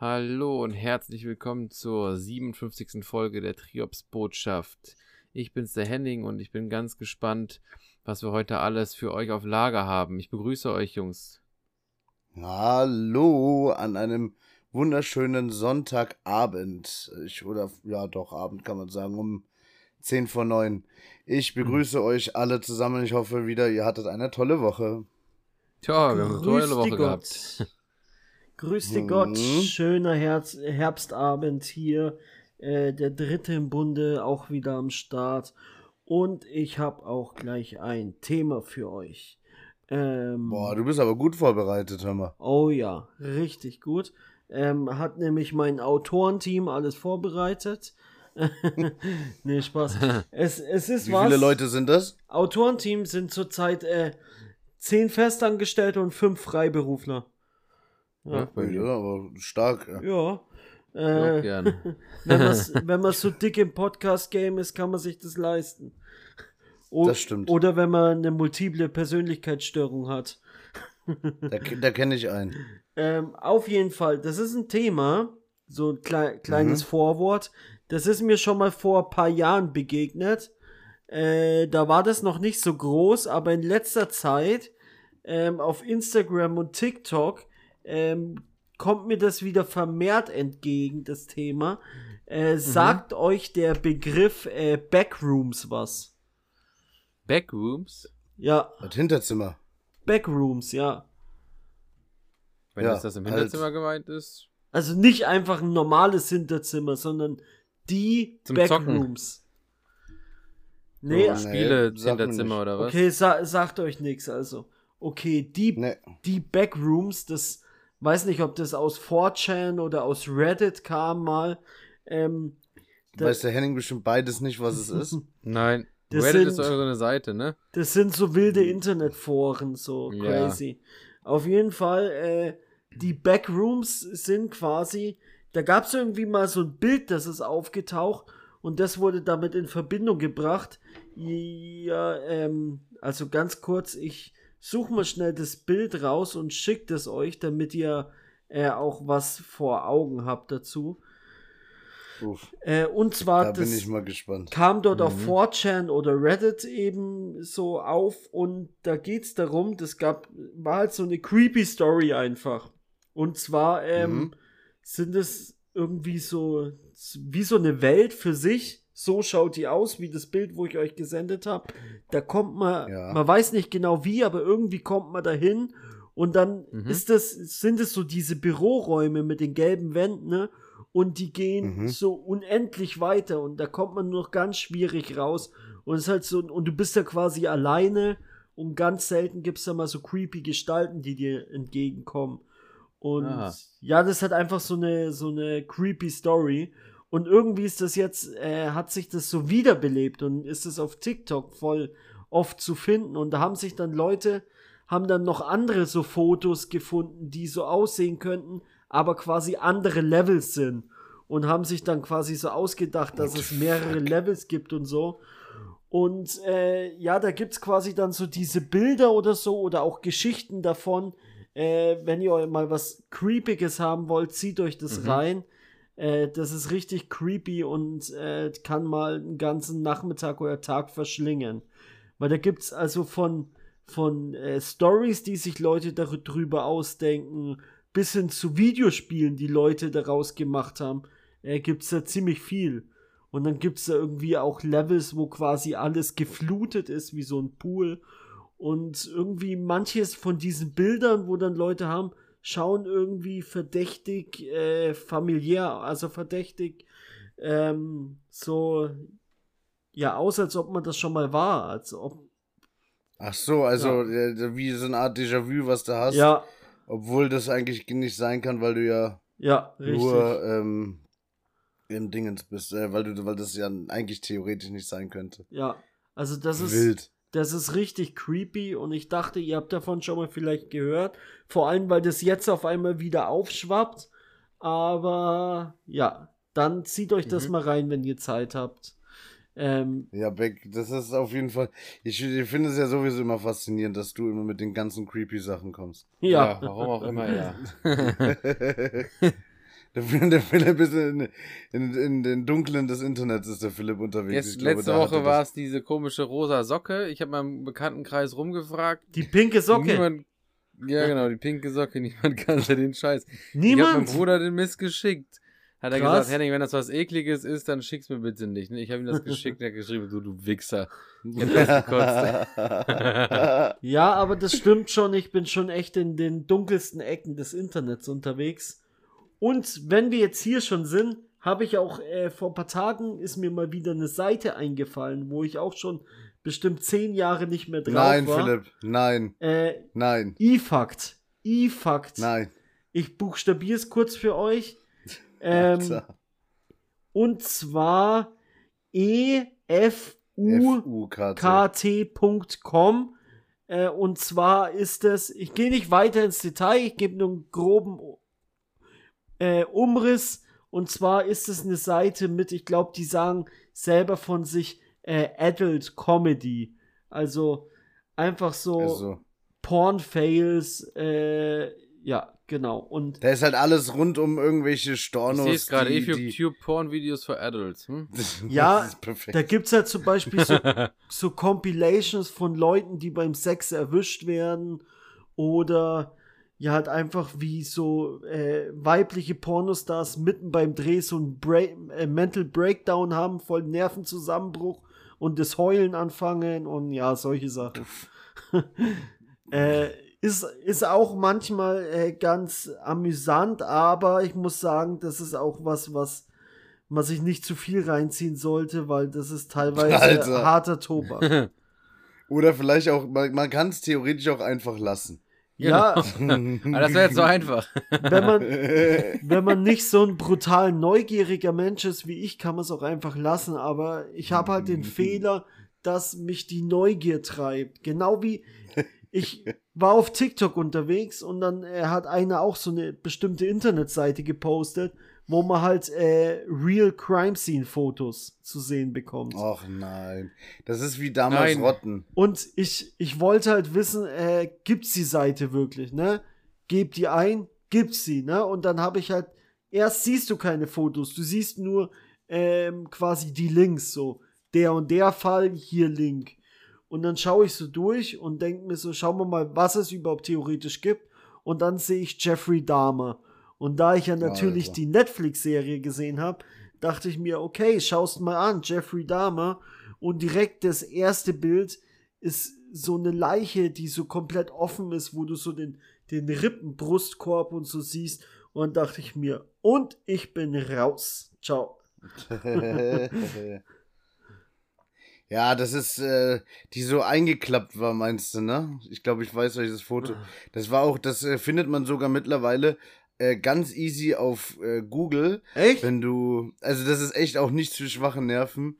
Hallo und herzlich willkommen zur 57. Folge der Triops Botschaft. Ich bin's der Henning und ich bin ganz gespannt, was wir heute alles für euch auf Lager haben. Ich begrüße euch, Jungs. Hallo an einem wunderschönen Sonntagabend. Ich, oder ja, doch, Abend kann man sagen, um 10 vor 9. Ich begrüße mhm. euch alle zusammen. Ich hoffe wieder, ihr hattet eine tolle Woche. Tja, wir haben eine tolle Woche Gott. gehabt. Grüß dich mhm. Gott, schöner Herz Herbstabend hier. Äh, der dritte im Bunde auch wieder am Start. Und ich habe auch gleich ein Thema für euch. Ähm, Boah, du bist aber gut vorbereitet, hör mal. Oh ja, richtig gut. Ähm, hat nämlich mein Autorenteam alles vorbereitet. nee, Spaß. Es, es ist Wie was. viele Leute sind das? Autorenteam sind zurzeit äh, zehn Festangestellte und fünf Freiberufler. Ja, ja aber stark. Ja. ja. Äh, gern. wenn man so dick im Podcast-Game ist, kann man sich das leisten. O das stimmt. Oder wenn man eine multiple Persönlichkeitsstörung hat. da, da kenne ich einen. Ähm, auf jeden Fall, das ist ein Thema, so ein klei kleines mhm. Vorwort. Das ist mir schon mal vor ein paar Jahren begegnet. Äh, da war das noch nicht so groß, aber in letzter Zeit ähm, auf Instagram und TikTok ähm, kommt mir das wieder vermehrt entgegen, das Thema. Äh, mhm. Sagt euch der Begriff äh, Backrooms was? Backrooms? Ja. Das Hinterzimmer. Backrooms, ja. Wenn ja, das, das im halt. Hinterzimmer halt. gemeint ist. Also nicht einfach ein normales Hinterzimmer, sondern die Zum Backrooms. Nee, oh, Spiele nee, Hinterzimmer oder was? Okay, sa sagt euch nichts also. Okay, die, nee. die Backrooms, das weiß nicht, ob das aus 4chan oder aus Reddit kam mal. Ähm, Weiß der Henning bestimmt beides nicht, was es ist? Nein. Das Reddit sind, ist so eine Seite, ne? Das sind so wilde Internetforen, so ja. crazy. Auf jeden Fall, äh, die Backrooms sind quasi, da gab es irgendwie mal so ein Bild, das ist aufgetaucht und das wurde damit in Verbindung gebracht. Ja, ähm, also ganz kurz, ich suche mal schnell das Bild raus und schickt es euch, damit ihr äh, auch was vor Augen habt dazu. Äh, und zwar, da bin ich mal gespannt. kam dort mhm. auf 4chan oder Reddit eben so auf und da geht es darum, das gab, war halt so eine creepy Story einfach. Und zwar ähm, mhm. sind es irgendwie so, wie so eine Welt für sich, so schaut die aus, wie das Bild, wo ich euch gesendet habe. Da kommt man, ja. man weiß nicht genau wie, aber irgendwie kommt man dahin und dann mhm. ist das, sind es so diese Büroräume mit den gelben Wänden, ne? Und die gehen mhm. so unendlich weiter und da kommt man nur noch ganz schwierig raus. Und es ist halt so, und du bist ja quasi alleine und ganz selten gibt es da mal so creepy Gestalten, die dir entgegenkommen. Und Aha. ja, das hat einfach so eine, so eine creepy Story. Und irgendwie ist das jetzt, äh, hat sich das so wiederbelebt und ist es auf TikTok voll oft zu finden. Und da haben sich dann Leute, haben dann noch andere so Fotos gefunden, die so aussehen könnten, aber quasi andere Levels sind. Und haben sich dann quasi so ausgedacht, dass es mehrere Levels gibt und so. Und äh, ja, da gibt's quasi dann so diese Bilder oder so oder auch Geschichten davon. Äh, wenn ihr mal was Creepiges haben wollt, zieht euch das mhm. rein. Äh, das ist richtig creepy und äh, kann mal einen ganzen Nachmittag oder Tag verschlingen. Weil da gibt es also von, von äh, Stories, die sich Leute darüber ausdenken, bis hin zu Videospielen, die Leute daraus gemacht haben, äh, gibt es da ziemlich viel. Und dann gibt es da irgendwie auch Levels, wo quasi alles geflutet ist, wie so ein Pool. Und irgendwie manches von diesen Bildern, wo dann Leute haben, schauen irgendwie verdächtig äh, familiär, also verdächtig ähm, so ja aus, als ob man das schon mal war, als ob Ach so, also ja. wie so eine Art Déjà-vu, was du hast. Ja. Obwohl das eigentlich nicht sein kann, weil du ja, ja nur ähm, im Dingens bist, äh, weil du, weil das ja eigentlich theoretisch nicht sein könnte. Ja, also das ist wild. Das ist richtig creepy und ich dachte, ihr habt davon schon mal vielleicht gehört. Vor allem, weil das jetzt auf einmal wieder aufschwappt. Aber ja, dann zieht euch das mhm. mal rein, wenn ihr Zeit habt. Ähm, ja, Beck, das ist auf jeden Fall. Ich, ich finde es ja sowieso immer faszinierend, dass du immer mit den ganzen creepy Sachen kommst. Ja, ja warum auch immer, ja. Der, der Philipp ist in, in, in, den Dunklen des Internets ist der Philipp unterwegs. Jetzt, glaube, letzte Woche war es diese komische rosa Socke. Ich habe meinem Bekanntenkreis rumgefragt. Die pinke Socke. Niemand, ja, genau, die pinke Socke. Niemand kannte den Scheiß. Ich habe Niemand. meinem Bruder den Mist geschickt. Hat er Krass. gesagt, Henning, wenn das was ekliges ist, dann schick's mir bitte nicht. Ich habe ihm das geschickt, er hat geschrieben, du, du Wichser. Ja, aber das stimmt schon. Ich bin schon echt in den dunkelsten Ecken des Internets unterwegs. Und wenn wir jetzt hier schon sind, habe ich auch äh, vor ein paar Tagen ist mir mal wieder eine Seite eingefallen, wo ich auch schon bestimmt zehn Jahre nicht mehr drauf Nein, war. Philipp, nein, Äh, nein, E-Fakt. E-Fakt. nein. Ich buchstabiere es kurz für euch. Ähm, und zwar E EFU FUKT. kt.com. Äh, und zwar ist es, ich gehe nicht weiter ins Detail, ich gebe nur einen groben äh, Umriss. Und zwar ist es eine Seite mit, ich glaube, die sagen selber von sich äh, Adult Comedy. Also einfach so Also, Porn-Fails, äh, ja, genau. Und da ist halt alles rund um irgendwelche Ich Stornos. sehe es gerade, die- if you die- tube porn videos for adults. Hm? Ja, das ist perfekt. da gibt's halt zum Beispiel so, so Compilations von Leuten, die beim Sex erwischt werden oder ja halt einfach wie so äh, weibliche Pornostars mitten beim Dreh so ein Bra äh, Mental Breakdown haben, voll Nervenzusammenbruch und das Heulen anfangen und ja, solche Sachen. äh, ist, ist auch manchmal äh, ganz amüsant, aber ich muss sagen, das ist auch was, was man sich nicht zu viel reinziehen sollte, weil das ist teilweise Alter. harter Tobak. Oder vielleicht auch, man, man kann es theoretisch auch einfach lassen. Ja, Aber das wäre jetzt so einfach. wenn man, wenn man nicht so ein brutal neugieriger Mensch ist wie ich, kann man es auch einfach lassen. Aber ich habe halt den Fehler, dass mich die Neugier treibt. Genau wie ich war auf TikTok unterwegs und dann äh, hat einer auch so eine bestimmte Internetseite gepostet, wo man halt äh, Real Crime Scene Fotos zu sehen bekommt. Och nein. Das ist wie damals Nein. Rotten. Und ich, ich wollte halt wissen, äh, gibt's die Seite wirklich, ne? Gebt die ein, gibt's sie, ne? Und dann habe ich halt, erst siehst du keine Fotos, du siehst nur ähm, quasi die Links, so, der und der Fall, hier Link. Und dann schaue ich so durch und denke mir so, schauen wir mal, was es überhaupt theoretisch gibt. Und dann sehe ich Jeffrey Dahmer. Und da ich ja natürlich Alter. die Netflix-Serie gesehen habe, dachte ich mir, okay, schaust mal an, Jeffrey Dahmer. Und direkt das erste Bild ist so eine Leiche, die so komplett offen ist, wo du so den, den Rippenbrustkorb und so siehst. Und dann dachte ich mir, und ich bin raus. Ciao. ja, das ist, äh, die so eingeklappt war, meinst du, ne? Ich glaube, ich weiß welches Foto. Das war auch, das äh, findet man sogar mittlerweile äh, ganz easy auf äh, Google, Echt? wenn du, also das ist echt auch nicht für schwache Nerven.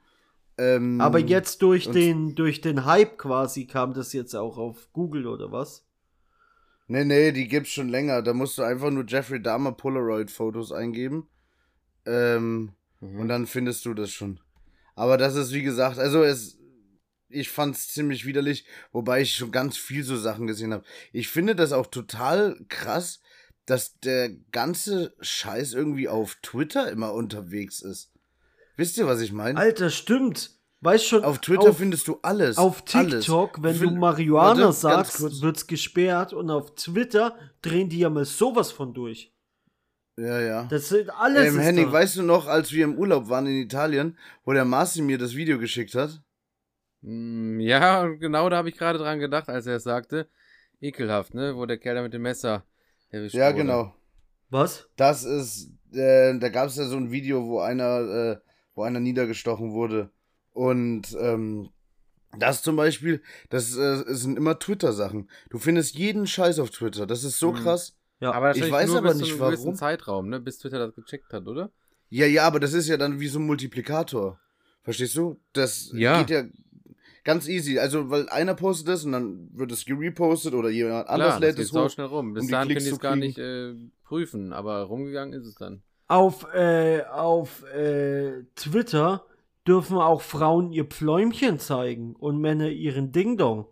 Ähm, Aber jetzt durch den, durch den Hype quasi kam das jetzt auch auf Google oder was? Nee, nee, die gibt's schon länger. Da musst du einfach nur Jeffrey Dahmer Polaroid-Fotos eingeben. Ähm, Mhm. Und dann findest du das schon. Aber das ist, wie gesagt, also es, ich fand's ziemlich widerlich, wobei ich schon ganz viel so Sachen gesehen habe. Ich finde das auch total krass, dass der ganze Scheiß irgendwie auf Twitter immer unterwegs ist. Wisst ihr, was ich meine? Alter, stimmt. Weißt schon, Auf Twitter auf, findest du alles. auf alles. TikTok, wenn du Marihuana Warte, sagst, wird's gesperrt und auf Twitter drehen die ja mal sowas von durch. Ja, ja. Das sind alles. Ähm, ist Henning, da. weißt du noch, als wir im Urlaub waren in Italien, wo der Marci mir das Video geschickt hat? Mm, Ja, genau da habe ich gerade dran gedacht, als er es sagte. Ekelhaft, ne? Wo der Kerl da mit dem Messer erwischt Ja, wurde. genau. Was? Das ist, äh, da gab es ja so ein Video, wo einer, äh, wo einer niedergestochen wurde. Und ähm, das zum Beispiel, das äh, sind immer Twitter-Sachen. Du findest jeden Scheiß auf Twitter. Das ist so Mhm. krass. Ja. Aber Ich weiß nur aber bis zu nicht, einem warum. Zeitraum, ne? Bis Twitter das gecheckt hat, oder? Ja, ja, aber das ist ja dann wie so ein Multiplikator. Verstehst du? Das Ja. geht ja ganz easy. Also, weil einer postet das und dann wird es gerepostet oder jemand anders Klar, das lädt es hoch. schnell rum. Bis um die dahin können die es gar nicht äh, prüfen, aber rumgegangen ist es dann. Auf, äh, auf äh, Twitter dürfen auch Frauen ihr Pfläumchen zeigen und Männer ihren Ding-Dong.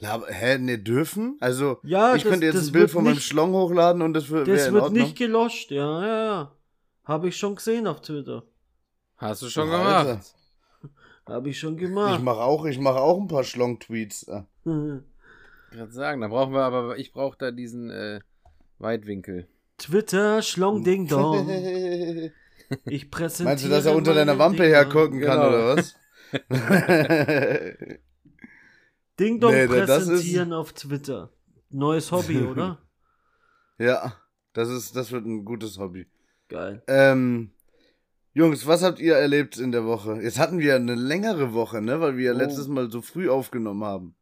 Hä, ne, dürfen? Also, Ja, ich das- könnte jetzt das ein Bild von meinem nicht- Schlong hochladen und das wär- wäre Das wird Ordnung. nicht gelöscht, ja, ja, ja. Habe ich schon gesehen auf Twitter. Hast du schon Alter. gemacht. Habe ich schon Ich gemacht. mache auch, ich mache auch ein paar Schlong-Tweets. äh. Gerade sagen, da brauchen wir aber, ich brauche da diesen äh, Weitwinkel. Twitter, Schlong Ding Dong. Ich präsentiere. Meinst du, dass er unter deiner Wampe hergucken kann, Genau. oder was? Ding Dong Nee, das ist- präsentieren auf Twitter. Neues Hobby, oder? ja, das ist, das wird ein gutes Hobby. Geil. Ähm, Jungs, was habt ihr erlebt in der Woche? Jetzt hatten wir eine längere Woche, ne, weil wir ja Oh. letztes Mal so früh aufgenommen haben.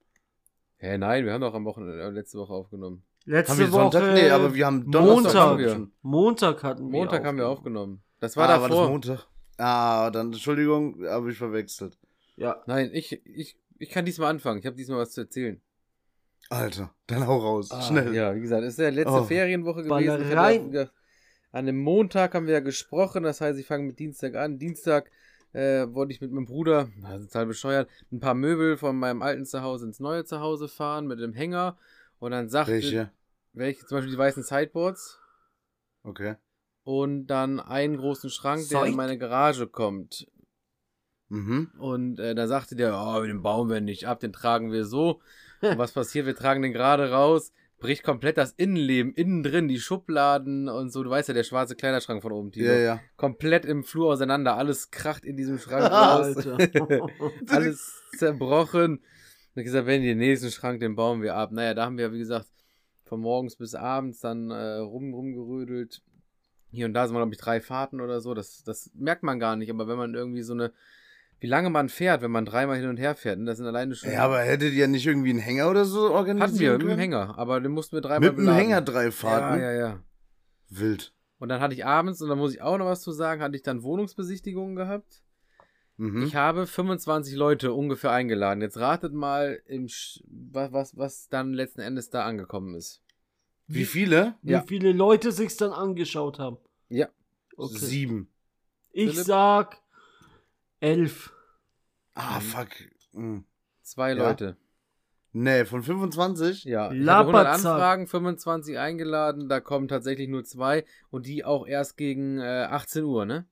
Hä, nein, wir haben doch am Wochenende, äh, letzte Woche aufgenommen. Letzte haben wir Woche. Sonntag? Nee, aber wir haben Donnerstag Montag. haben wir. Montag hatten wir. Montag haben wir aufgenommen. Das war ah, war davor. das Montag? Ah, dann, Entschuldigung, habe ich verwechselt. Ja. Nein, ich, ich, ich kann diesmal anfangen. Ich habe diesmal was zu erzählen. Alter, dann hau raus, schnell. Ah, Ja, wie gesagt, es ist ja letzte Oh. Ferienwoche gewesen. Baller Ich hatte An dem Montag haben wir ja gesprochen, das heißt, ich fange mit Dienstag an. Dienstag äh, wollte ich mit meinem Bruder, das ist total bescheuert, ein paar Möbel von meinem alten Zuhause ins neue Zuhause fahren mit dem Hänger. Und dann sagte, Welche? welche, zum Beispiel die weißen Sideboards. Okay. Und dann einen großen Schrank, der Side- in meine Garage kommt. Mhm. Und äh, da sagte der, oh, den bauen wir nicht ab, den tragen wir so. Und was passiert? Wir tragen den gerade raus, bricht komplett das Innenleben, innen drin, die Schubladen und so. Du weißt ja, der schwarze Kleiderschrank von oben, Tilo. Ja, ja. Komplett im Flur auseinander, alles kracht in diesem Schrank raus. Alles zerbrochen. Und ich gesagt, wenn den nächsten Schrank, den bauen wir ab. Naja, da haben wir, wie gesagt, von morgens bis abends dann äh, rum, rumgerödelt. Hier und da sind wir, glaube ich, drei Fahrten oder so. Das, das merkt man gar nicht. Aber wenn man irgendwie so eine, wie lange man fährt, wenn man dreimal hin und her fährt, ne, das sind alleine schon. Ja, aber hättet ihr nicht irgendwie einen Hänger oder so organisiert? hatten wir mit dem Hänger, aber den mussten wir dreimal Mit dem beladen. Hänger drei Fahrten? Ja, ja, ja. Wild. Und dann hatte ich abends, und da muss ich auch noch was zu sagen, hatte ich dann Wohnungsbesichtigungen gehabt. Mhm. Ich habe 25 Leute ungefähr eingeladen. Jetzt ratet mal, im Sch was, was, was dann letzten Endes da angekommen ist. Wie viele? Wie Ja. viele Leute sich's dann angeschaut haben. Ja. Okay. Sieben. Ich Philipp? sag elf. Ah, Mhm. fuck. Hm. Zwei Ja. Leute. Nee, von 25? Ja. Ich hatte 100 Laberzack. Anfragen, 25 eingeladen, da kommen tatsächlich nur zwei und die auch erst gegen äh, 18 Uhr, ne?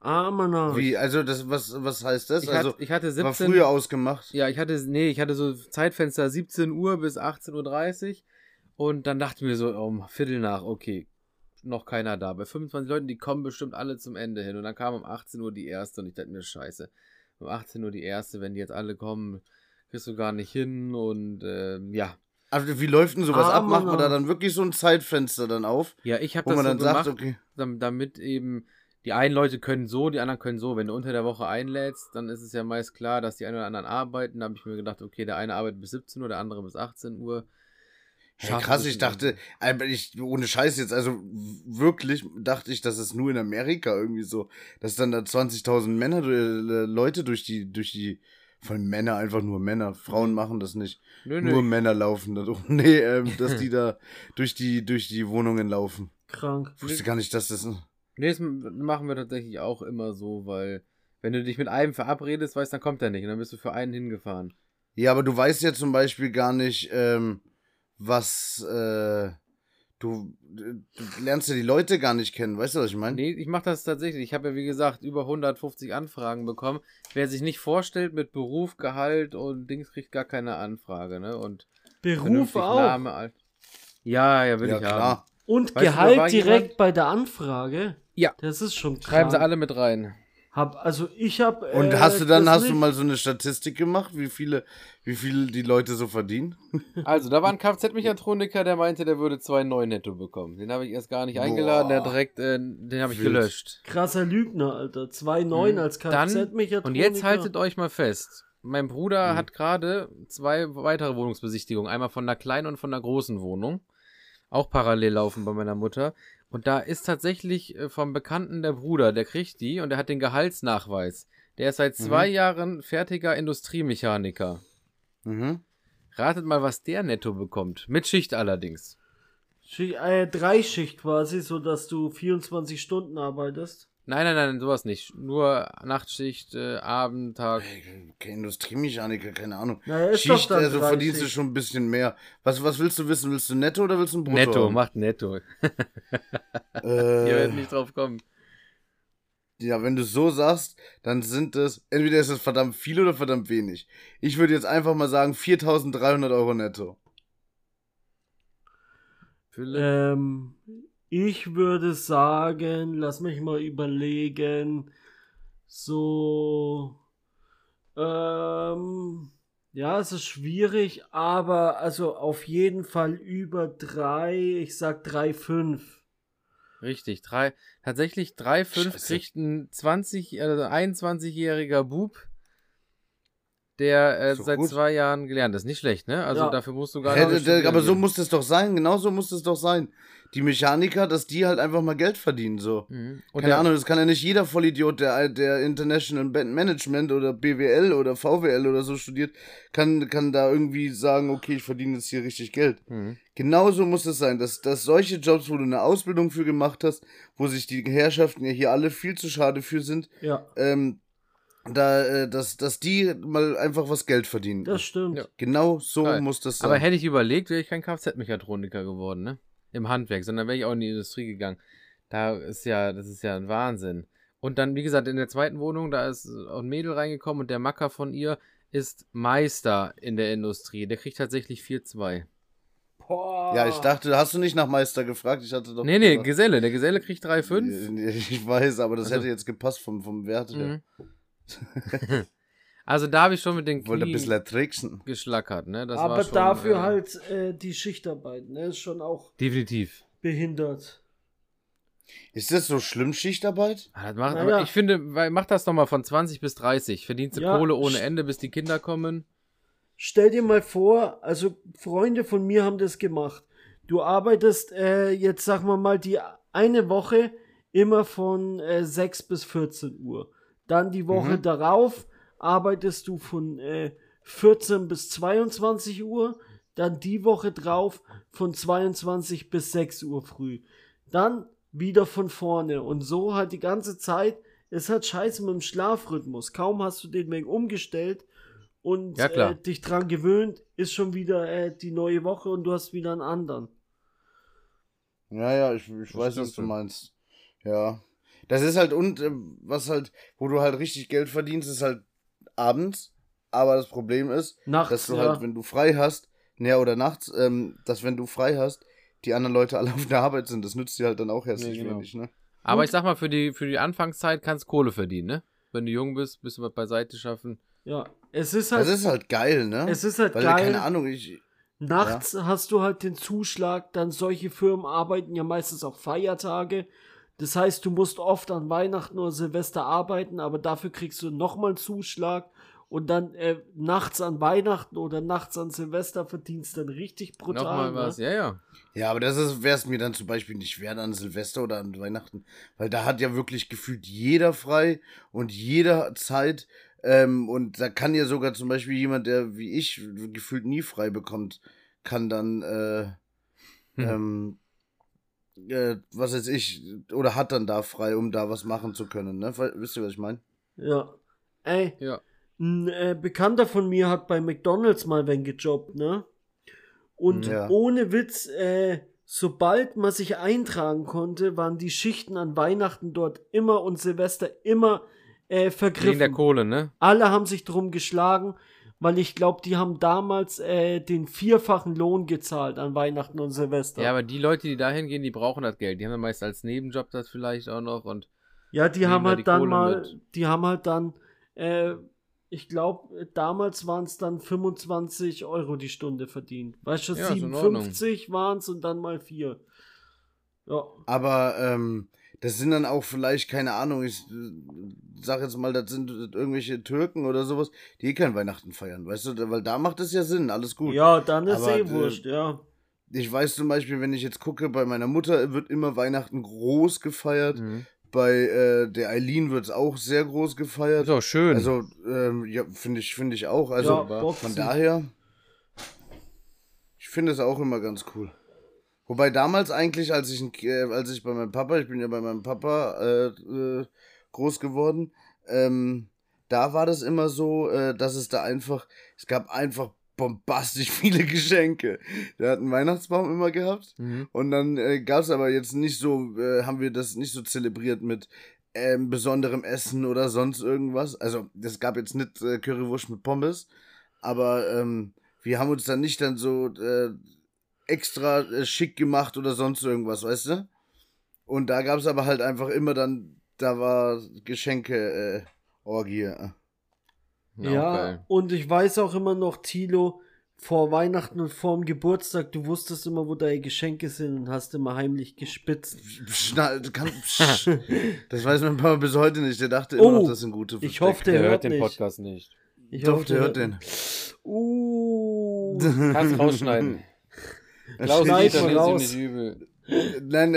Ah, Mann. Wie, also das, was, was heißt das? Ich, also, hatte, ich hatte war 17. früher ausgemacht. Ja, ich hatte, nee, ich hatte so Zeitfenster 17 Uhr bis 18.30 Uhr und dann dachte ich mir so, um Viertel nach, okay, noch keiner da. Bei 25 Leuten, die kommen bestimmt alle zum Ende hin und dann kam um 18 Uhr die erste und ich dachte mir, scheiße, um 18 Uhr die erste, wenn die jetzt alle kommen, kriegst du gar nicht hin und ähm, ja. Also wie läuft denn sowas Ah, ab? Macht man da dann wirklich so ein Zeitfenster dann auf, Ja, ich habe das man so dann gemacht, sagt, okay. dam- damit eben die einen Leute können so, die anderen können so. Wenn du unter der Woche einlädst, dann ist es ja meist klar, dass die einen oder anderen arbeiten. Da habe ich mir gedacht, okay, der eine arbeitet bis 17 Uhr, der andere bis 18 Uhr. Hey, krass, ich dachte, ich, ohne Scheiß jetzt, also wirklich dachte ich, dass es nur in Amerika irgendwie so, dass dann da 20.000 Männer, äh, Leute durch die, durch die, von Männer einfach nur Männer, Frauen machen das nicht, Nö, nö. nur Männer laufen da drum. Nee, ähm, dass die da durch die, durch die Wohnungen laufen. Krank. Ich wusste gar nicht, dass das, Nee, das machen wir tatsächlich auch immer so, weil wenn du dich mit einem verabredest, weißt, dann kommt er nicht und dann bist du für einen hingefahren. ja, aber du weißt ja zum Beispiel gar nicht, ähm, was, äh, du, du lernst ja die Leute gar nicht kennen, weißt du, was ich meine? Nee, ich mache das tatsächlich. Ich habe ja, wie gesagt, über 150 Anfragen bekommen. Wer sich nicht vorstellt mit Beruf, Gehalt und Dings, kriegt gar keine Anfrage, ne? Und Beruf auch. Name, alt. Ja, ja, will ja, ich haben. klar. Und Weißt du, Gehalt war direkt jemand- bei der Anfrage. Ja. Das ist schon Schreiben sie alle mit rein. Hab, also ich habe. Und hast du dann, hast du mal so eine Statistik gemacht, wie viele, wie viel die Leute so verdienen? Also, da war ein Kfz-Mechatroniker, der meinte, der würde 2,9 netto bekommen. Den habe ich erst gar nicht eingeladen, der Boah. direkt, äh, den habe ich Wild. gelöscht. Krasser Lügner, Alter. 2,9 Mhm. als Dann- Kfz-Mechatroniker. Und jetzt haltet euch mal fest. Mein Bruder Mhm. hat gerade zwei weitere Wohnungsbesichtigungen. Einmal von der kleinen und von der großen Wohnung. Auch parallel laufen bei meiner Mutter. Und da ist tatsächlich äh, vom Bekannten der Bruder, der kriegt die und der hat den Gehaltsnachweis. Der ist seit zwei Mhm. Jahren fertiger Industriemechaniker. Mhm. Ratet mal, was der netto bekommt. Mit Schicht allerdings. Schicht, äh, Dreischicht quasi, so dass du 24 Stunden arbeitest. Nein, nein, nein, sowas nicht. Nur Nachtschicht, äh, Abend, Tag. Kein Industriemechaniker, keine Ahnung. Naja, ist Schicht, doch dann also verdienst du 30. schon ein bisschen mehr. Was, was willst du wissen? Willst du netto oder willst du ein Brutto? Netto, haben? macht netto. Ihr Äh, werdet nicht drauf kommen. ja, wenn du es so sagst, dann sind es, entweder ist es verdammt viel oder verdammt wenig. Ich würde jetzt einfach mal sagen 4300 Euro netto. Philipp, Ähm, ich würde sagen, lass mich mal überlegen, so, ähm, ja, es ist schwierig, aber also auf jeden Fall über drei, ich sag drei, fünf. richtig. Drei, tatsächlich 3,5 Scheiße. kriegt ein 20, also 21-jähriger Bub, der äh, seit gut. zwei Jahren gelernt ist. Nicht schlecht, ne? Also Ja. dafür musst du gar nicht. aber so muss es doch sein, genau so muss es doch sein. Die Mechaniker, dass die halt einfach mal Geld verdienen, so. Mhm. Und Keine der, Ahnung, das kann ja nicht jeder Vollidiot, der, der International Band Management oder BWL oder VWL oder so studiert, kann, kann da irgendwie sagen, okay, ich verdiene jetzt hier richtig Geld. Mhm. Genauso muss es sein, dass, dass solche Jobs, wo du eine Ausbildung für gemacht hast, wo sich die Herrschaften ja hier alle viel zu schade für sind, Ja, ähm, da, äh, dass, dass die mal einfach was Geld verdienen. das stimmt. Ja. Genau so Geil. muss das sein. Aber hätte ich überlegt, wäre ich kein Kfz-Mechatroniker geworden, ne? Im Handwerk, sondern wäre ich auch in die Industrie gegangen. Da ist ja, das ist ja ein Wahnsinn. Und dann, wie gesagt, in der zweiten Wohnung, da ist auch ein Mädel reingekommen und der Macker von ihr ist Meister in der Industrie. Der kriegt tatsächlich 4,2. Boah. ja, ich dachte, hast du nicht nach Meister gefragt? Ich hatte doch. Nee, nee, gesagt- Geselle. Der Geselle kriegt 3,5. Ich weiß, aber das Also- hätte jetzt gepasst vom, vom Wert her. Also da habe ich schon mit den wollte ein Knien bisschen tricksen. geschlackert, ne? Das aber war schon, dafür äh, halt äh, die Schichtarbeit, ne, ist schon auch Definitiv. behindert. Ist das so schlimm, Schichtarbeit? Ah, Das macht, Naja. Aber ich finde, weil- mach das doch mal von 20 bis 30. Verdienst du Ja, Kohle ohne Ende, bis die Kinder kommen. Stell dir mal vor, also Freunde von mir haben das gemacht. Du arbeitest äh, jetzt, sagen wir mal, die eine Woche immer von äh, 6 bis 14 Uhr. Dann die Woche Mhm. darauf arbeitest du von äh, 14 bis 22 Uhr. Dann die Woche drauf von 22 bis 6 Uhr früh. Dann wieder von vorne. Und so halt die ganze Zeit. Es hat scheiße mit dem Schlafrhythmus. Kaum hast du den Weg umgestellt und Ja, klar. Äh, dich dran gewöhnt, ist schon wieder äh, die neue Woche und du hast wieder einen anderen. Ja, ja, ich, ich weiß, was du meinst. Ja. Das ist halt, und äh, was halt, wo du halt richtig Geld verdienst, ist halt abends. Aber das Problem ist, Nachts, dass du ja. halt, wenn du frei hast, ja, oder nachts, ähm, dass wenn du frei hast, die anderen Leute alle auf der Arbeit sind. Das nützt dir halt dann auch herzlich Nee, genau. wenig, ne? Aber Gut. ich sag mal, für die, für die Anfangszeit kannst Kohle verdienen, ne? Wenn du jung bist, bist du was beiseite schaffen. ja, es ist halt, Das ist halt geil, ne? es ist halt Weil, geil. keine Ahnung, ich, Nachts hast du halt den Zuschlag, dann solche Firmen arbeiten ja meistens auch Feiertage. Das heißt, du musst oft an Weihnachten oder Silvester arbeiten, aber dafür kriegst du nochmal einen Zuschlag. Und dann äh, nachts an Weihnachten oder nachts an Silvester verdienst dann richtig brutal. Nochmal was, ne? ja, ja. Ja, aber das wäre es mir dann zum Beispiel nicht wert an Silvester oder an Weihnachten, weil da hat ja wirklich gefühlt jeder frei und jeder Zeit. Ähm, und da kann ja sogar zum Beispiel jemand, der wie ich gefühlt nie frei bekommt, kann dann, äh, Hm. ähm, äh, was weiß ich, oder hat dann da frei, um da was machen zu können. Ne? Wisst ihr, was ich meine? Ja. Ey, Ja. ein äh, Bekannter von mir hat bei McDonalds mal wenn gejobbt, ne? Und Ja. ohne Witz, äh, sobald man sich eintragen konnte, waren die Schichten an Weihnachten dort immer und Silvester immer äh, Wegen der vergriffen. Kohle, ne? Alle haben sich drum geschlagen, weil ich glaube, die haben damals äh, den vierfachen Lohn gezahlt an Weihnachten und Silvester. Ja, aber die Leute, die dahin gehen, die brauchen das Geld. Die haben dann meist als Nebenjob das vielleicht auch noch und Ja, die haben da halt die dann Kohle mal, mit. die haben halt dann, äh, ich glaube, damals waren es dann 25 Euro die Stunde verdient. Weißt du, Ja, ist in Ordnung. 57 waren es und dann mal 4. Ja. Aber ähm, das sind dann auch vielleicht, keine Ahnung, ich äh, sag jetzt mal, das sind irgendwelche Türken oder sowas, die eh kein Weihnachten feiern, weißt du, weil da macht es ja Sinn, alles gut. Ja, dann ist Aber, eh äh, wurscht, ja. Ich weiß zum Beispiel, wenn ich jetzt gucke, bei meiner Mutter wird immer Weihnachten groß gefeiert, Mhm. bei äh, der Eileen wird es auch sehr groß gefeiert. Ist auch schön. Also, ähm, ja, finde ich, finde ich auch. Also, ja, von daher, ich finde es auch immer ganz cool. Wobei damals eigentlich, als ich, äh, als ich bei meinem Papa, ich bin ja bei meinem Papa äh, äh, groß geworden, ähm, da war das immer so, äh, dass es da einfach, es gab einfach bombastisch viele Geschenke. Der hat einen Weihnachtsbaum immer gehabt Mhm. und dann äh, gab es aber jetzt nicht so, äh, haben wir das nicht so zelebriert mit ähm, besonderem Essen oder sonst irgendwas. Also es gab jetzt nicht äh, Currywurst mit Pommes, aber ähm, wir haben uns dann nicht dann so äh, extra äh, schick gemacht oder sonst irgendwas, weißt du? Und da gab es aber halt einfach immer dann, da war Geschenke äh, Orgie. äh. Ja, geil. und ich weiß auch immer noch, Tilo, vor Weihnachten und vorm Geburtstag, du wusstest immer, wo deine Geschenke sind und hast immer heimlich gespitzt. Schna kann, psch, das weiß mein Papa bis heute nicht. Der dachte immer Oh, noch, das sind gute ich Verstecke. hoffe, der, Der hört, hört den nicht. Podcast nicht. Ich Doch, hoffe, der hört den. Uh. Kannst rausschneiden. Das Klaus nicht übel. Nein,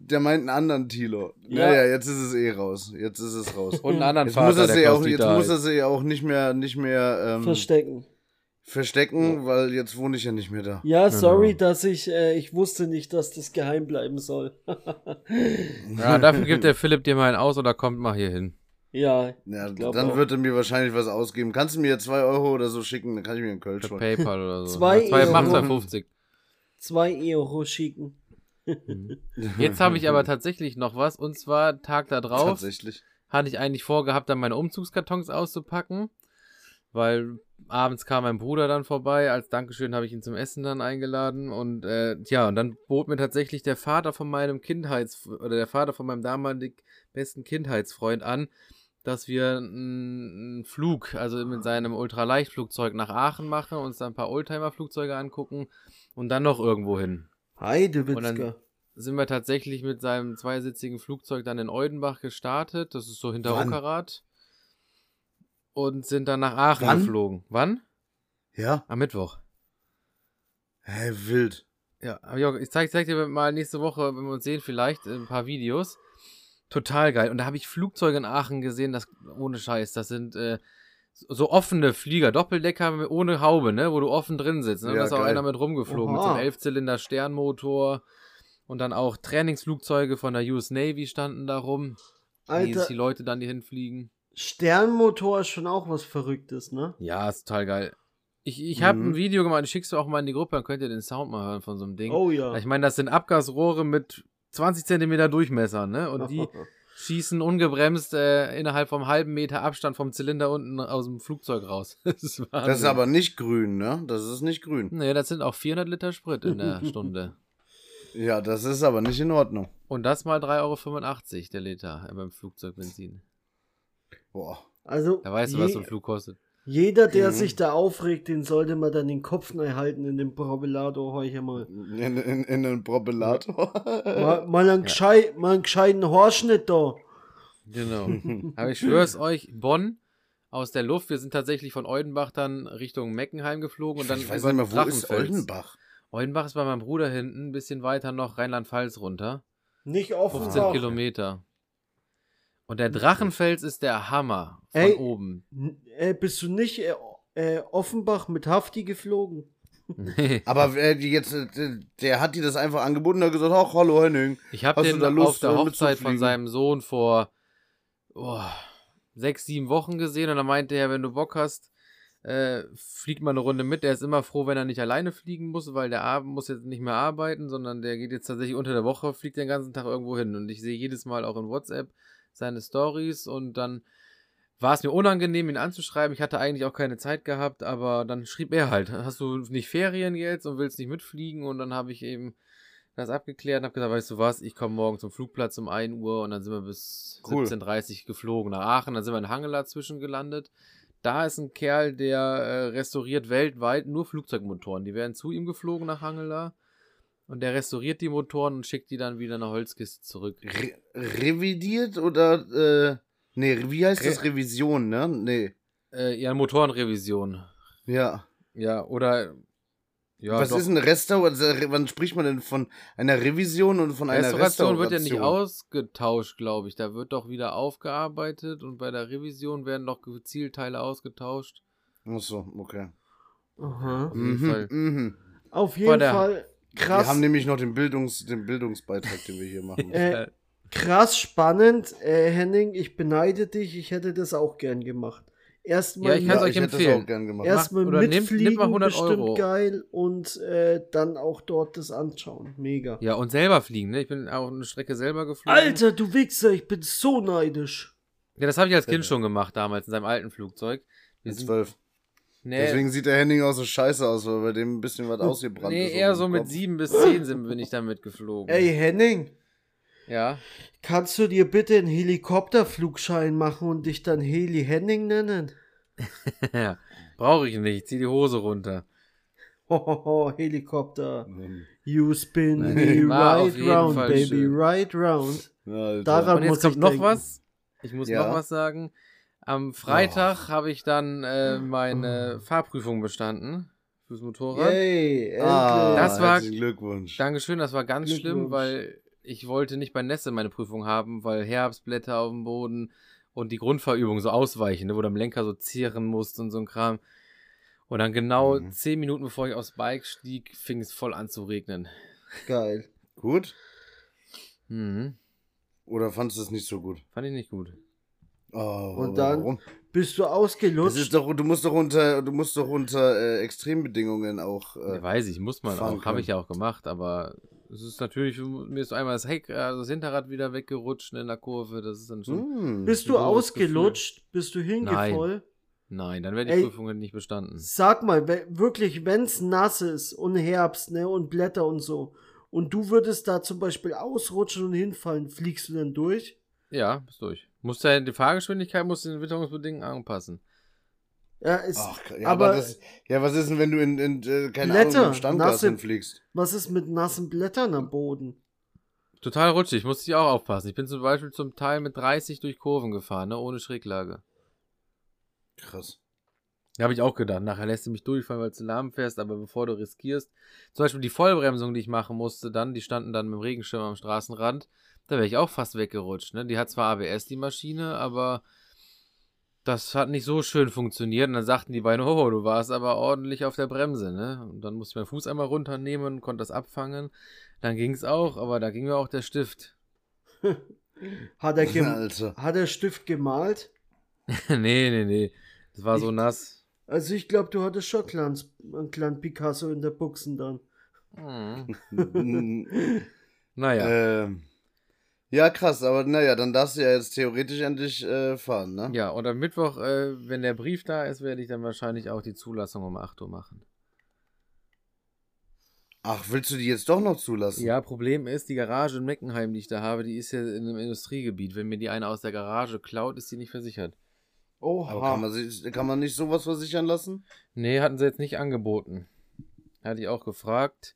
der meint einen anderen Tilo. Ja. Naja, jetzt ist es eh raus. Jetzt ist es raus. Und einen anderen Jetzt Vater, muss er der auch, jetzt muss er heißt. sie auch nicht mehr, nicht mehr ähm, Verstecken. verstecken, weil jetzt wohne ich ja nicht mehr da. Ja, sorry, Genau. dass ich, äh, ich wusste nicht, dass das geheim bleiben soll. Ja, dafür gibt der Philipp dir mal einen aus oder kommt mal hier hin. ja, Ja, dann auch. wird er mir wahrscheinlich was ausgeben. Kannst du mir zwei Euro oder so schicken, dann kann ich mir einen Kölsch holen. PayPal oder so. Zwei Zwei, mach Euro. 2,50. Zwei Euro schicken. Jetzt habe ich aber tatsächlich noch was. Und zwar Tag da drauf Tatsächlich. hatte ich eigentlich vorgehabt, dann meine Umzugskartons auszupacken. Weil abends kam mein Bruder dann vorbei. Als Dankeschön habe ich ihn zum Essen dann eingeladen. Und äh, ja, und dann bot mir tatsächlich der Vater von meinem Kindheits- oder der Vater von meinem damalig besten Kindheitsfreund an, dass wir einen Flug, also mit seinem Ultraleichtflugzeug nach Aachen machen, uns dann ein paar Oldtimer-Flugzeuge angucken und dann noch irgendwo hin. Heidewitzka. Und dann sind wir tatsächlich mit seinem zweisitzigen Flugzeug dann in Oldenbach gestartet. Das ist so hinter Wann? Ockerath. Und sind dann nach Aachen Wann? geflogen. Wann? Ja? Am Mittwoch. Hä, wild. Ja, auch, ich zeig, zeig dir mal nächste Woche, wenn wir uns sehen, vielleicht ein paar Videos. Total geil. Und da habe ich Flugzeuge in Aachen gesehen, das ohne Scheiß. Das sind äh, so offene Flieger, Doppeldecker ohne Haube, ne, wo du offen drin sitzt. Ne? Ja, da ist auch geil. einer mit rumgeflogen mit so Oha. einem Elfzylinder Sternmotor. Und dann auch Trainingsflugzeuge von der US Navy standen da rum. Wie Alter, die Leute dann hier hinfliegen. Sternmotor ist schon auch was Verrücktes, ne? Ja, ist total geil. Ich, ich habe Mhm. ein Video gemacht, ich schickst du auch mal in die Gruppe, dann könnt ihr den Sound mal hören von so einem Ding. Oh ja. Ich meine, das sind Abgasrohre mit 20 Zentimeter Durchmesser, ne? Und die schießen ungebremst äh, innerhalb vom halben Meter Abstand vom Zylinder unten aus dem Flugzeug raus. Das ist. Das ist aber nicht grün, ne? Das ist nicht grün. Nee, das sind auch 400 Liter Sprit in der Stunde. Ja, das ist aber nicht in Ordnung. Und das mal 3,85 Euro der Liter äh, beim Flugzeugbenzin. Boah. Also, Da weißt du, was so ein Flug kostet. Jeder, der Mhm. sich da aufregt, den sollte man dann den Kopf neu halten in dem Probellator heute mal. In, in, in einen Propellator. Mal, mal, einen, geschei mal einen gescheiten Horschnitt da. Genau. Aber ich schwör's euch, Bonn aus der Luft, wir sind tatsächlich von Oldenbach dann Richtung Meckenheim geflogen und dann ich weiß über nicht mehr, wo ist Drachenfels. Oldenbach? Oldenbach ist bei meinem Bruder hinten, ein bisschen weiter noch Rheinland-Pfalz runter. Nicht offen. 15 Kilometer. Und der Drachenfels ist der Hammer von Ey. oben. Äh, bist du nicht äh, äh, Offenbach mit Hafti geflogen? Nee. Aber äh, die jetzt, äh, der hat die das einfach angeboten und hat gesagt, ach, hallo Henning. Ich habe Hast du den da Lust, auf der äh, Hochzeit von seinem Sohn vor oh, sechs, sieben Wochen gesehen und dann meinte er, wenn du Bock hast, äh, flieg mal eine Runde mit. Der ist immer froh, wenn er nicht alleine fliegen muss, weil der Abend muss jetzt nicht mehr arbeiten, sondern der geht jetzt tatsächlich unter der Woche, fliegt den ganzen Tag irgendwo hin. Und ich sehe jedes Mal auch in WhatsApp seine Stories und dann war es mir unangenehm, ihn anzuschreiben. Ich hatte eigentlich auch keine Zeit gehabt, aber dann schrieb er halt, hast du nicht Ferien jetzt und willst nicht mitfliegen? Und dann habe ich eben das abgeklärt und habe gesagt, weißt du was, ich komme morgen zum Flugplatz um 1 Uhr und dann sind wir bis Cool. 17.30 Uhr geflogen nach Aachen. Dann sind wir in Hangela zwischengelandet. Da ist ein Kerl, der äh, restauriert weltweit nur Flugzeugmotoren. Die werden zu ihm geflogen nach Hangela und der restauriert die Motoren und schickt die dann wieder nach Holzkiste zurück. Re revidiert oder, äh, nee, wie heißt das? Re- Revision, ne? Nee. Äh, ja, Motorenrevision. Ja. Ja, oder ja, Was doch. ist ein Restauration? Wann spricht man denn von einer Revision und von einer Restauration Restauration? wird ja nicht ausgetauscht, glaube ich. Da wird doch wieder aufgearbeitet und bei der Revision werden doch Zielteile ausgetauscht. Ach so, okay. Aha. Auf jeden Fall. Mhm. Auf jeden Fall. Krass. Wir haben nämlich noch den, Bildungs-, den Bildungsbeitrag, den wir hier machen. Äh, krass spannend, äh, Henning. Ich beneide dich. Ich hätte das auch gern gemacht. Erstmal Ja, ich kann's ja, euch ich hätte das empfehlen. auch gern gemacht. erstmal oder nimm- nimm mitfliegen, mal 100 bestimmt Euro. geil und äh, dann auch dort das anschauen. Mega. Ja, und selber fliegen, ne? Ich bin auch eine Strecke selber geflogen. Alter, du Wichser, ich bin so neidisch. Ja, das habe ich als Kind Ja. schon gemacht damals in seinem alten Flugzeug. Wir Mit sind, zwölf. Nee, Deswegen sieht der Henning auch so scheiße aus, weil bei dem ein bisschen was ausgebrannt nee ist. eher auf so mit sieben bis zehn sind, bin ich damit geflogen. Ey, Henning, Ja. kannst du dir bitte einen Helikopterflugschein machen und dich dann Heli Henning nennen? ja. Brauche ich nicht. Zieh die Hose runter. Hohoho, Helikopter. Ähm, You spin Nein, me right round, Fall baby, schön. right round. Alter. Daran- Und jetzt muss kommt ich noch denken. was. Ich muss Ja. noch was sagen. Am Freitag habe ich dann äh, meine Fahrprüfung bestanden fürs Motorrad. Yay, endlich. Ah, Das war- herzlichen Glückwunsch. Dankeschön, das war ganz schlimm, weil ich wollte nicht bei Nässe meine Prüfung haben, weil Herbstblätter auf dem Boden und die Grundverübung so ausweichen, ne, wo du am Lenker so zieren musst und so ein Kram. Und dann genau Mhm. zehn Minuten bevor ich aufs Bike stieg, fing es voll an zu regnen. Geil. Gut? Mhm. Oder fandest du es nicht so gut? Fand ich nicht gut. Oh, Und dann Warum? Bist du Das ausgelutscht? ist doch, du musst doch unter, du musst doch unter äh, Extrembedingungen auch. Äh, Ja, weiß ich, muss man auch. Habe ich ja auch gemacht, aber es ist natürlich, mir ist einmal das Heck, also das Hinterrad wieder weggerutscht in der Kurve. Das ist dann schon. hm. Bist du das ausgelutscht? Bist du hingefallen? Nein, dann wäre die Ey. Prüfung nicht bestanden. Sag mal, wirklich, wenn's nass ist und Herbst, ne, und Blätter und so, und du würdest da zum Beispiel ausrutschen und hinfallen, fliegst du dann durch? Ja, bist durch. Musst ja die Fahrgeschwindigkeit musst du den Witterungsbedingungen anpassen. Ja, ist, Ach, ja, aber aber, das, ja, was ist denn, wenn du in, in äh, keine Blätter, Ahnung, im Standgas nasse- hinfliegst? was ist mit nassen Blättern am Boden? Total rutschig, musste ich auch aufpassen. Ich bin zum Beispiel zum Teil mit 30 durch Kurven gefahren, ne, ohne Schräglage. Krass. Da habe ich auch gedacht, nachher lässt du mich durchfallen, weil du lahm fährst, aber bevor du riskierst, zum Beispiel die Vollbremsung, die ich machen musste, dann, die standen dann mit dem Regenschirm am Straßenrand, da wäre ich auch fast weggerutscht. Ne? Die hat zwar ABS, die Maschine, aber das hat nicht so schön funktioniert. Und dann sagten die Beine, oh, du warst aber ordentlich auf der Bremse. Ne? Und dann musste ich meinen Fuß einmal runternehmen, konnte das abfangen. Dann ging es auch, aber da ging mir auch der Stift. Hat er, Alter. hat er Stift gemalt? nee, nee, nee. Das war so Ich- nass. Also ich glaube, du hattest schon kleinen, einen kleinen Picasso in der Buchsen dann. Hm. Naja. ähm, ja, krass, aber naja, dann darfst du ja jetzt theoretisch endlich äh, fahren, ne? Ja, und am Mittwoch, äh, wenn der Brief da ist, werde ich dann wahrscheinlich auch die Zulassung um 8 Uhr machen. Ach, willst du die jetzt doch noch zulassen? Ja, Problem ist, die Garage in Meckenheim, die ich da habe, die ist ja in einem Industriegebiet. Wenn mir die eine aus der Garage klaut, ist die nicht versichert. Oha. Aber kann man, sich, kann man nicht sowas versichern lassen? Nee, hatten sie jetzt nicht angeboten. Hatte ich auch gefragt.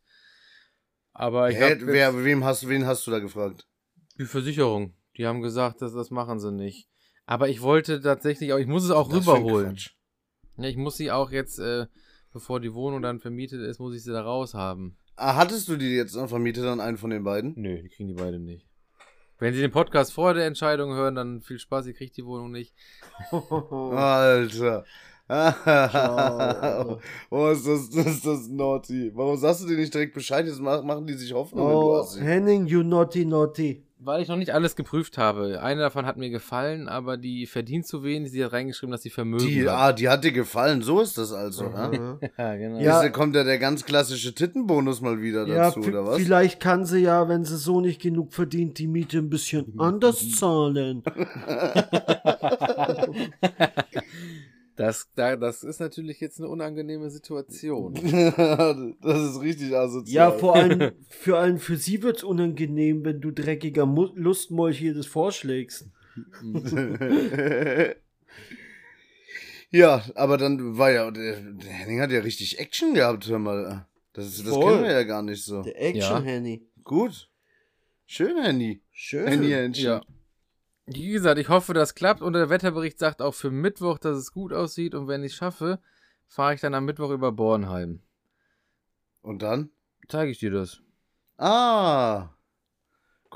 Aber ich Hä, hab wer, wem hast, wen hast du da gefragt? Die Versicherung. Die haben gesagt, dass das machen sie nicht. Aber ich wollte tatsächlich auch, ich muss es auch Das rüberholen. Ja, ich muss sie auch jetzt, äh, bevor die Wohnung dann vermietet ist, muss ich sie da raus haben. Ah, hattest du die jetzt noch vermietet an einen von den beiden? Nö, die kriegen die beide nicht. Wenn sie den Podcast vor der Entscheidung hören, dann viel Spaß, ihr kriegt die Wohnung nicht. Alter. Oh, ist das, das ist das naughty. Warum sagst du dir nicht direkt Bescheid? Jetzt mach- machen die sich Hoffnung, wenn du oh, Assi. Henning, you naughty naughty. Weil ich noch nicht alles geprüft habe. Eine davon hat mir gefallen, aber die verdient zu wenig. Sie hat reingeschrieben, dass sie Vermögen Die, hat. ah, die hat dir gefallen, so ist das also, ne? Aha. Ja, genau. Ja. Diese, kommt ja der ganz klassische Tittenbonus mal wieder Ja, dazu, v- oder was? vielleicht kann sie ja, wenn sie so nicht genug verdient, die Miete ein bisschen anders zahlen. Das, da, das ist natürlich jetzt eine unangenehme Situation. das ist richtig asozial. Ja, vor allem für allem für sie wird's unangenehm, wenn du dreckiger Lustmolch hier das vorschlägst. ja, aber dann war ja, der, der Henning hat ja richtig Action gehabt, hör mal. Das, ist, das Voll. kennen wir ja gar nicht so. Der Action Ja. Henny. Gut. Schön, Henny. Schön. Henny Henny. Ja. Wie gesagt, ich hoffe, das klappt. Und der Wetterbericht sagt auch für Mittwoch, dass es gut aussieht. Und wenn ich es schaffe, fahre ich dann am Mittwoch über Bornheim. Und dann? Zeige ich dir das. Ah.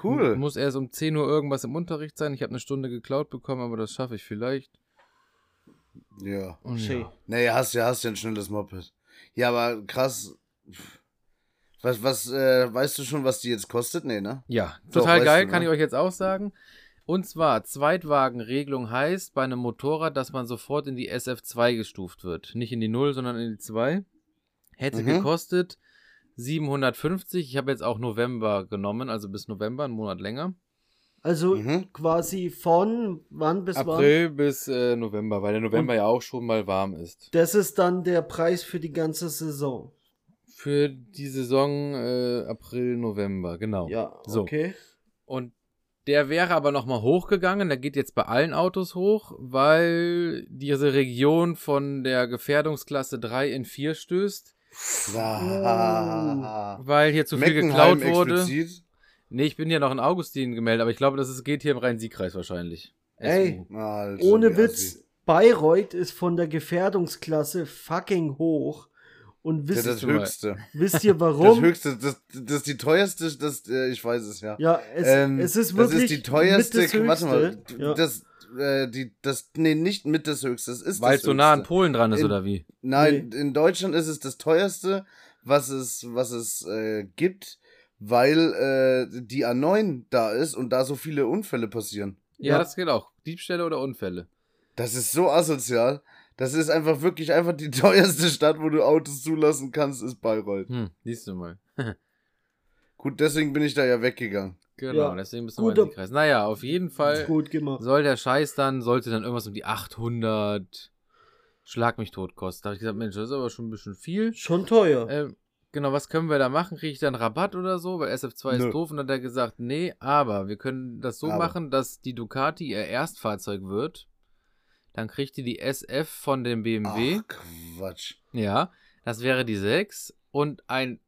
Cool. Muss erst um 10 Uhr irgendwas im Unterricht sein. Ich habe eine Stunde geklaut bekommen, aber das schaffe ich vielleicht. Ja. Und Schön. ja. Nee, hast ja, hast ja ein schnelles Moped. Ja, aber krass. Was, was, äh, weißt du schon, was die jetzt kostet? Nee, ne? Ja, Doch, total weißt geil, du, kann ne? ich euch jetzt auch sagen. Und zwar, Zweitwagenregelung heißt bei einem Motorrad, dass man sofort in die SF2 gestuft wird. Nicht in die 0, sondern in die 2. Hätte Mhm. gekostet 750. Ich habe jetzt auch November genommen, also bis November, einen Monat länger. Also Mhm. quasi von wann bis wann? April bis äh, November, weil der November ja auch schon mal warm ist. Das ist dann der Preis für die ganze Saison. Für die Saison äh, April, November, genau. Ja, So. okay. Und der wäre aber nochmal hochgegangen. Der geht jetzt bei allen Autos hoch, weil diese Region von der Gefährdungsklasse 3 in 4 stößt. Ah. Weil hier zu viel Meckenheim geklaut wurde. explizit. Nee, ich bin ja noch in Augustin gemeldet, aber ich glaube, das ist, geht hier im Rhein-Sieg-Kreis wahrscheinlich. Ey. Alter, Ohne wie Witz, assi. Bayreuth ist von der Gefährdungsklasse fucking hoch. Und Ja, wisst, das du mal. höchste. wisst ihr Das warum? höchste, das, das ist die teuerste, das, äh, ich weiß es ja. ja, es, Ähm, es ist wirklich das ist die teuerste, mit das warte mal. Ja. das, äh, die, das, nee, nicht mit das höchste, das ist Weil das es so nah an. Polen dran ist, In- oder wie? Nein, in Deutschland ist es das teuerste, was es, was es äh, gibt, weil äh, die A9 da ist und da so viele Unfälle passieren. Ja, Ja. das geht auch. Diebstähle oder Unfälle. Das ist so asozial. Das ist einfach wirklich einfach die teuerste Stadt, wo du Autos zulassen kannst, ist Bayreuth. Hm, siehst du mal. Gut, deswegen bin ich da ja weggegangen. genau, Ja. deswegen bist du mal in Kreis. Naja, auf jeden Fall Gut gemacht. soll der Scheiß dann, sollte dann irgendwas um die 800 Schlag mich tot kosten. Da habe ich gesagt, Mensch, das ist aber schon ein bisschen viel. Schon teuer. Ähm, genau, was können wir da machen? Kriege ich da einen Rabatt oder so? Weil SF2 Nö. ist doof. Und dann hat er gesagt, nee, aber wir können das so Aber. machen, dass die Ducati ihr Erstfahrzeug wird. Dann kriegt ihr die SF von dem BMW. Ach, Quatsch. Ja, das wäre die 6. Und ein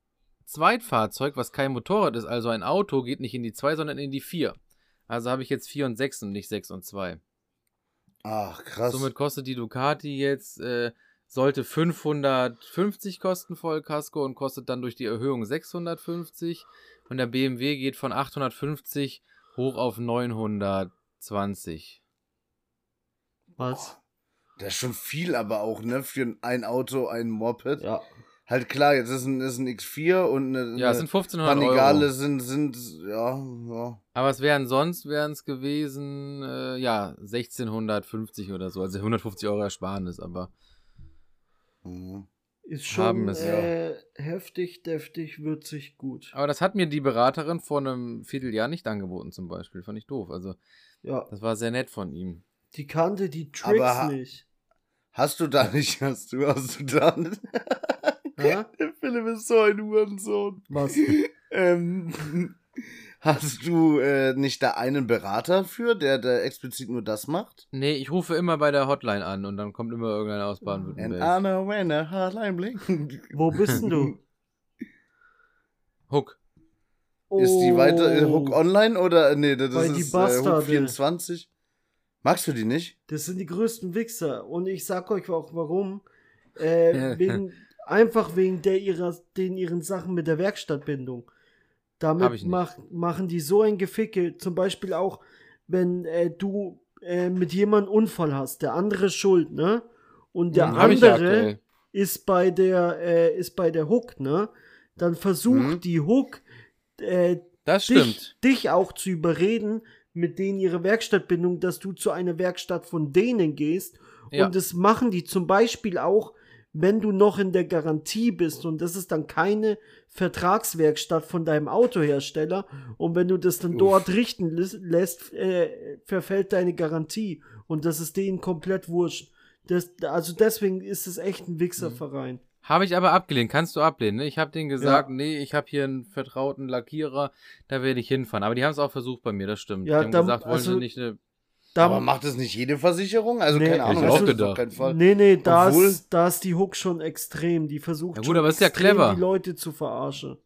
Zweitfahrzeug, was kein Motorrad ist, also ein Auto, geht nicht in die 2, sondern in die 4. Also habe ich jetzt 4 und 6 und nicht 6 und 2. Ach, krass. Somit kostet die Ducati jetzt, äh, sollte 550 kosten Vollkasko und kostet dann durch die Erhöhung 650. Und der BMW geht von 850 hoch auf 920. Was? das ist schon viel, aber auch, ne, für ein Auto, ein Moped. Ja. Halt klar, jetzt ist ein, ist ein X4 und eine, Ja, es sind 1500 Panigale Euro. sind, sind, ja, ja. Aber es wären sonst, wären es gewesen, äh, ja, 1650 oder so. Also 150 Euro Ersparnis, aber Mhm. Ist Haben schon es, ja. äh, heftig, deftig, würzig, gut. Aber das hat mir die Beraterin vor einem Vierteljahr nicht angeboten, zum Beispiel. Fand ich doof. Also, Ja. das war sehr nett von ihm. Die kannte die Tricks Aber- nicht. Hast du da nicht, hast du, hast du da nicht? Ja? Der Philipp ist so ein Hurensohn. Was? Ähm, hast du äh, nicht da einen Berater für, der, der explizit nur das macht? Nee, ich rufe immer bei der Hotline an und dann kommt immer irgendeiner aus And Baden-Württemberg. I know when a hotline blinks. Wo bist denn du? Hook. Ist die weiter äh, Oh, Hook online oder nee, das die ist äh, Bastarde. Hook 24? Magst du die nicht? Das sind die größten Wichser. Und ich sag euch auch warum. Äh, Ja. wegen, einfach wegen der ihrer, den ihren Sachen mit der Werkstattbindung. Damit mach, machen die so ein Geficke. Zum Beispiel auch, wenn äh, du äh, mit jemandem Unfall hast, der andere ist schuld, ne? Und der Hm, ich ja andere aktuell. ist bei der äh, ist bei der Hook, ne? Dann versucht Mhm. die Hook äh, Das dich, dich auch zu überreden mit denen ihre Werkstattbindung, dass du zu einer Werkstatt von denen gehst. Ja. Und das machen die zum Beispiel auch, wenn du noch in der Garantie bist und das ist dann keine Vertragswerkstatt von deinem Autohersteller und wenn du das dann Uff. dort richten lä- lässt, äh, verfällt deine Garantie und das ist denen komplett wurscht. Das, also deswegen ist es echt ein Wichserverein. Habe ich aber abgelehnt. Kannst du ablehnen. Ne? Ich habe denen gesagt, nee, ich habe hier einen vertrauten Lackierer, da werde ich hinfahren. Aber die haben es auch versucht bei mir, das stimmt. Ja, die haben da- gesagt, wollen also- sie nicht eine. Da, Aber macht das nicht jede Versicherung? Also Nee, keine Ahnung, ich das auch ist gedacht. auf keinen Fall. Nee, nee, da Obwohl- ist, da ist die Hook schon extrem. Die versucht Ja gut, schon aber ist ja clever. die Leute zu verarschen.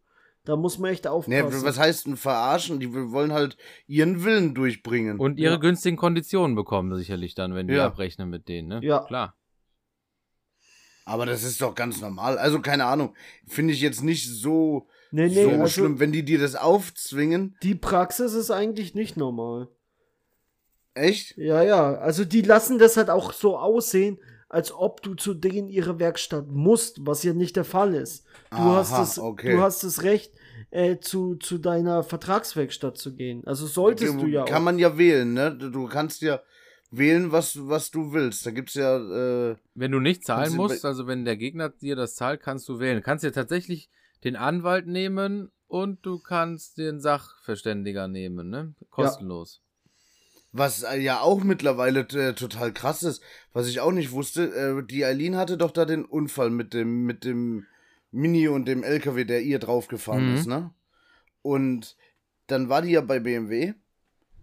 Da muss man echt Nee, aufpassen. was heißt denn verarschen? Die wollen halt ihren Willen durchbringen. Und ihre Ja. günstigen Konditionen bekommen sicherlich dann, wenn die Ja. abrechnen mit denen, ne? Ja. Klar. Aber das ist doch ganz normal. Also keine Ahnung. Finde ich jetzt nicht so, nee, nee, so also schlimm, wenn die dir das aufzwingen. die Praxis ist eigentlich nicht normal. Echt? Ja, ja, also die lassen das halt auch so aussehen, als ob du zu denen ihre Werkstatt musst, was ja nicht der Fall ist. Du Aha, hast das, okay. du hast das Recht, äh, zu, zu deiner Vertragswerkstatt zu gehen. Also solltest du ja Kann auch. man ja wählen, ne? Du kannst ja wählen, was, was du willst. Da gibt's ja, äh, Wenn du nicht zahlen musst, also wenn der Gegner dir das zahlt, kannst du wählen. Du kannst dir tatsächlich den Anwalt nehmen und du kannst den Sachverständiger nehmen, ne? Kostenlos. was äh, ja auch mittlerweile äh, total krass ist, was ich auch nicht wusste. Äh, die Eileen hatte doch da den Unfall mit dem, mit dem Mini und dem LKW, der ihr draufgefahren Mhm. ist, ne? Und dann war die ja bei BMW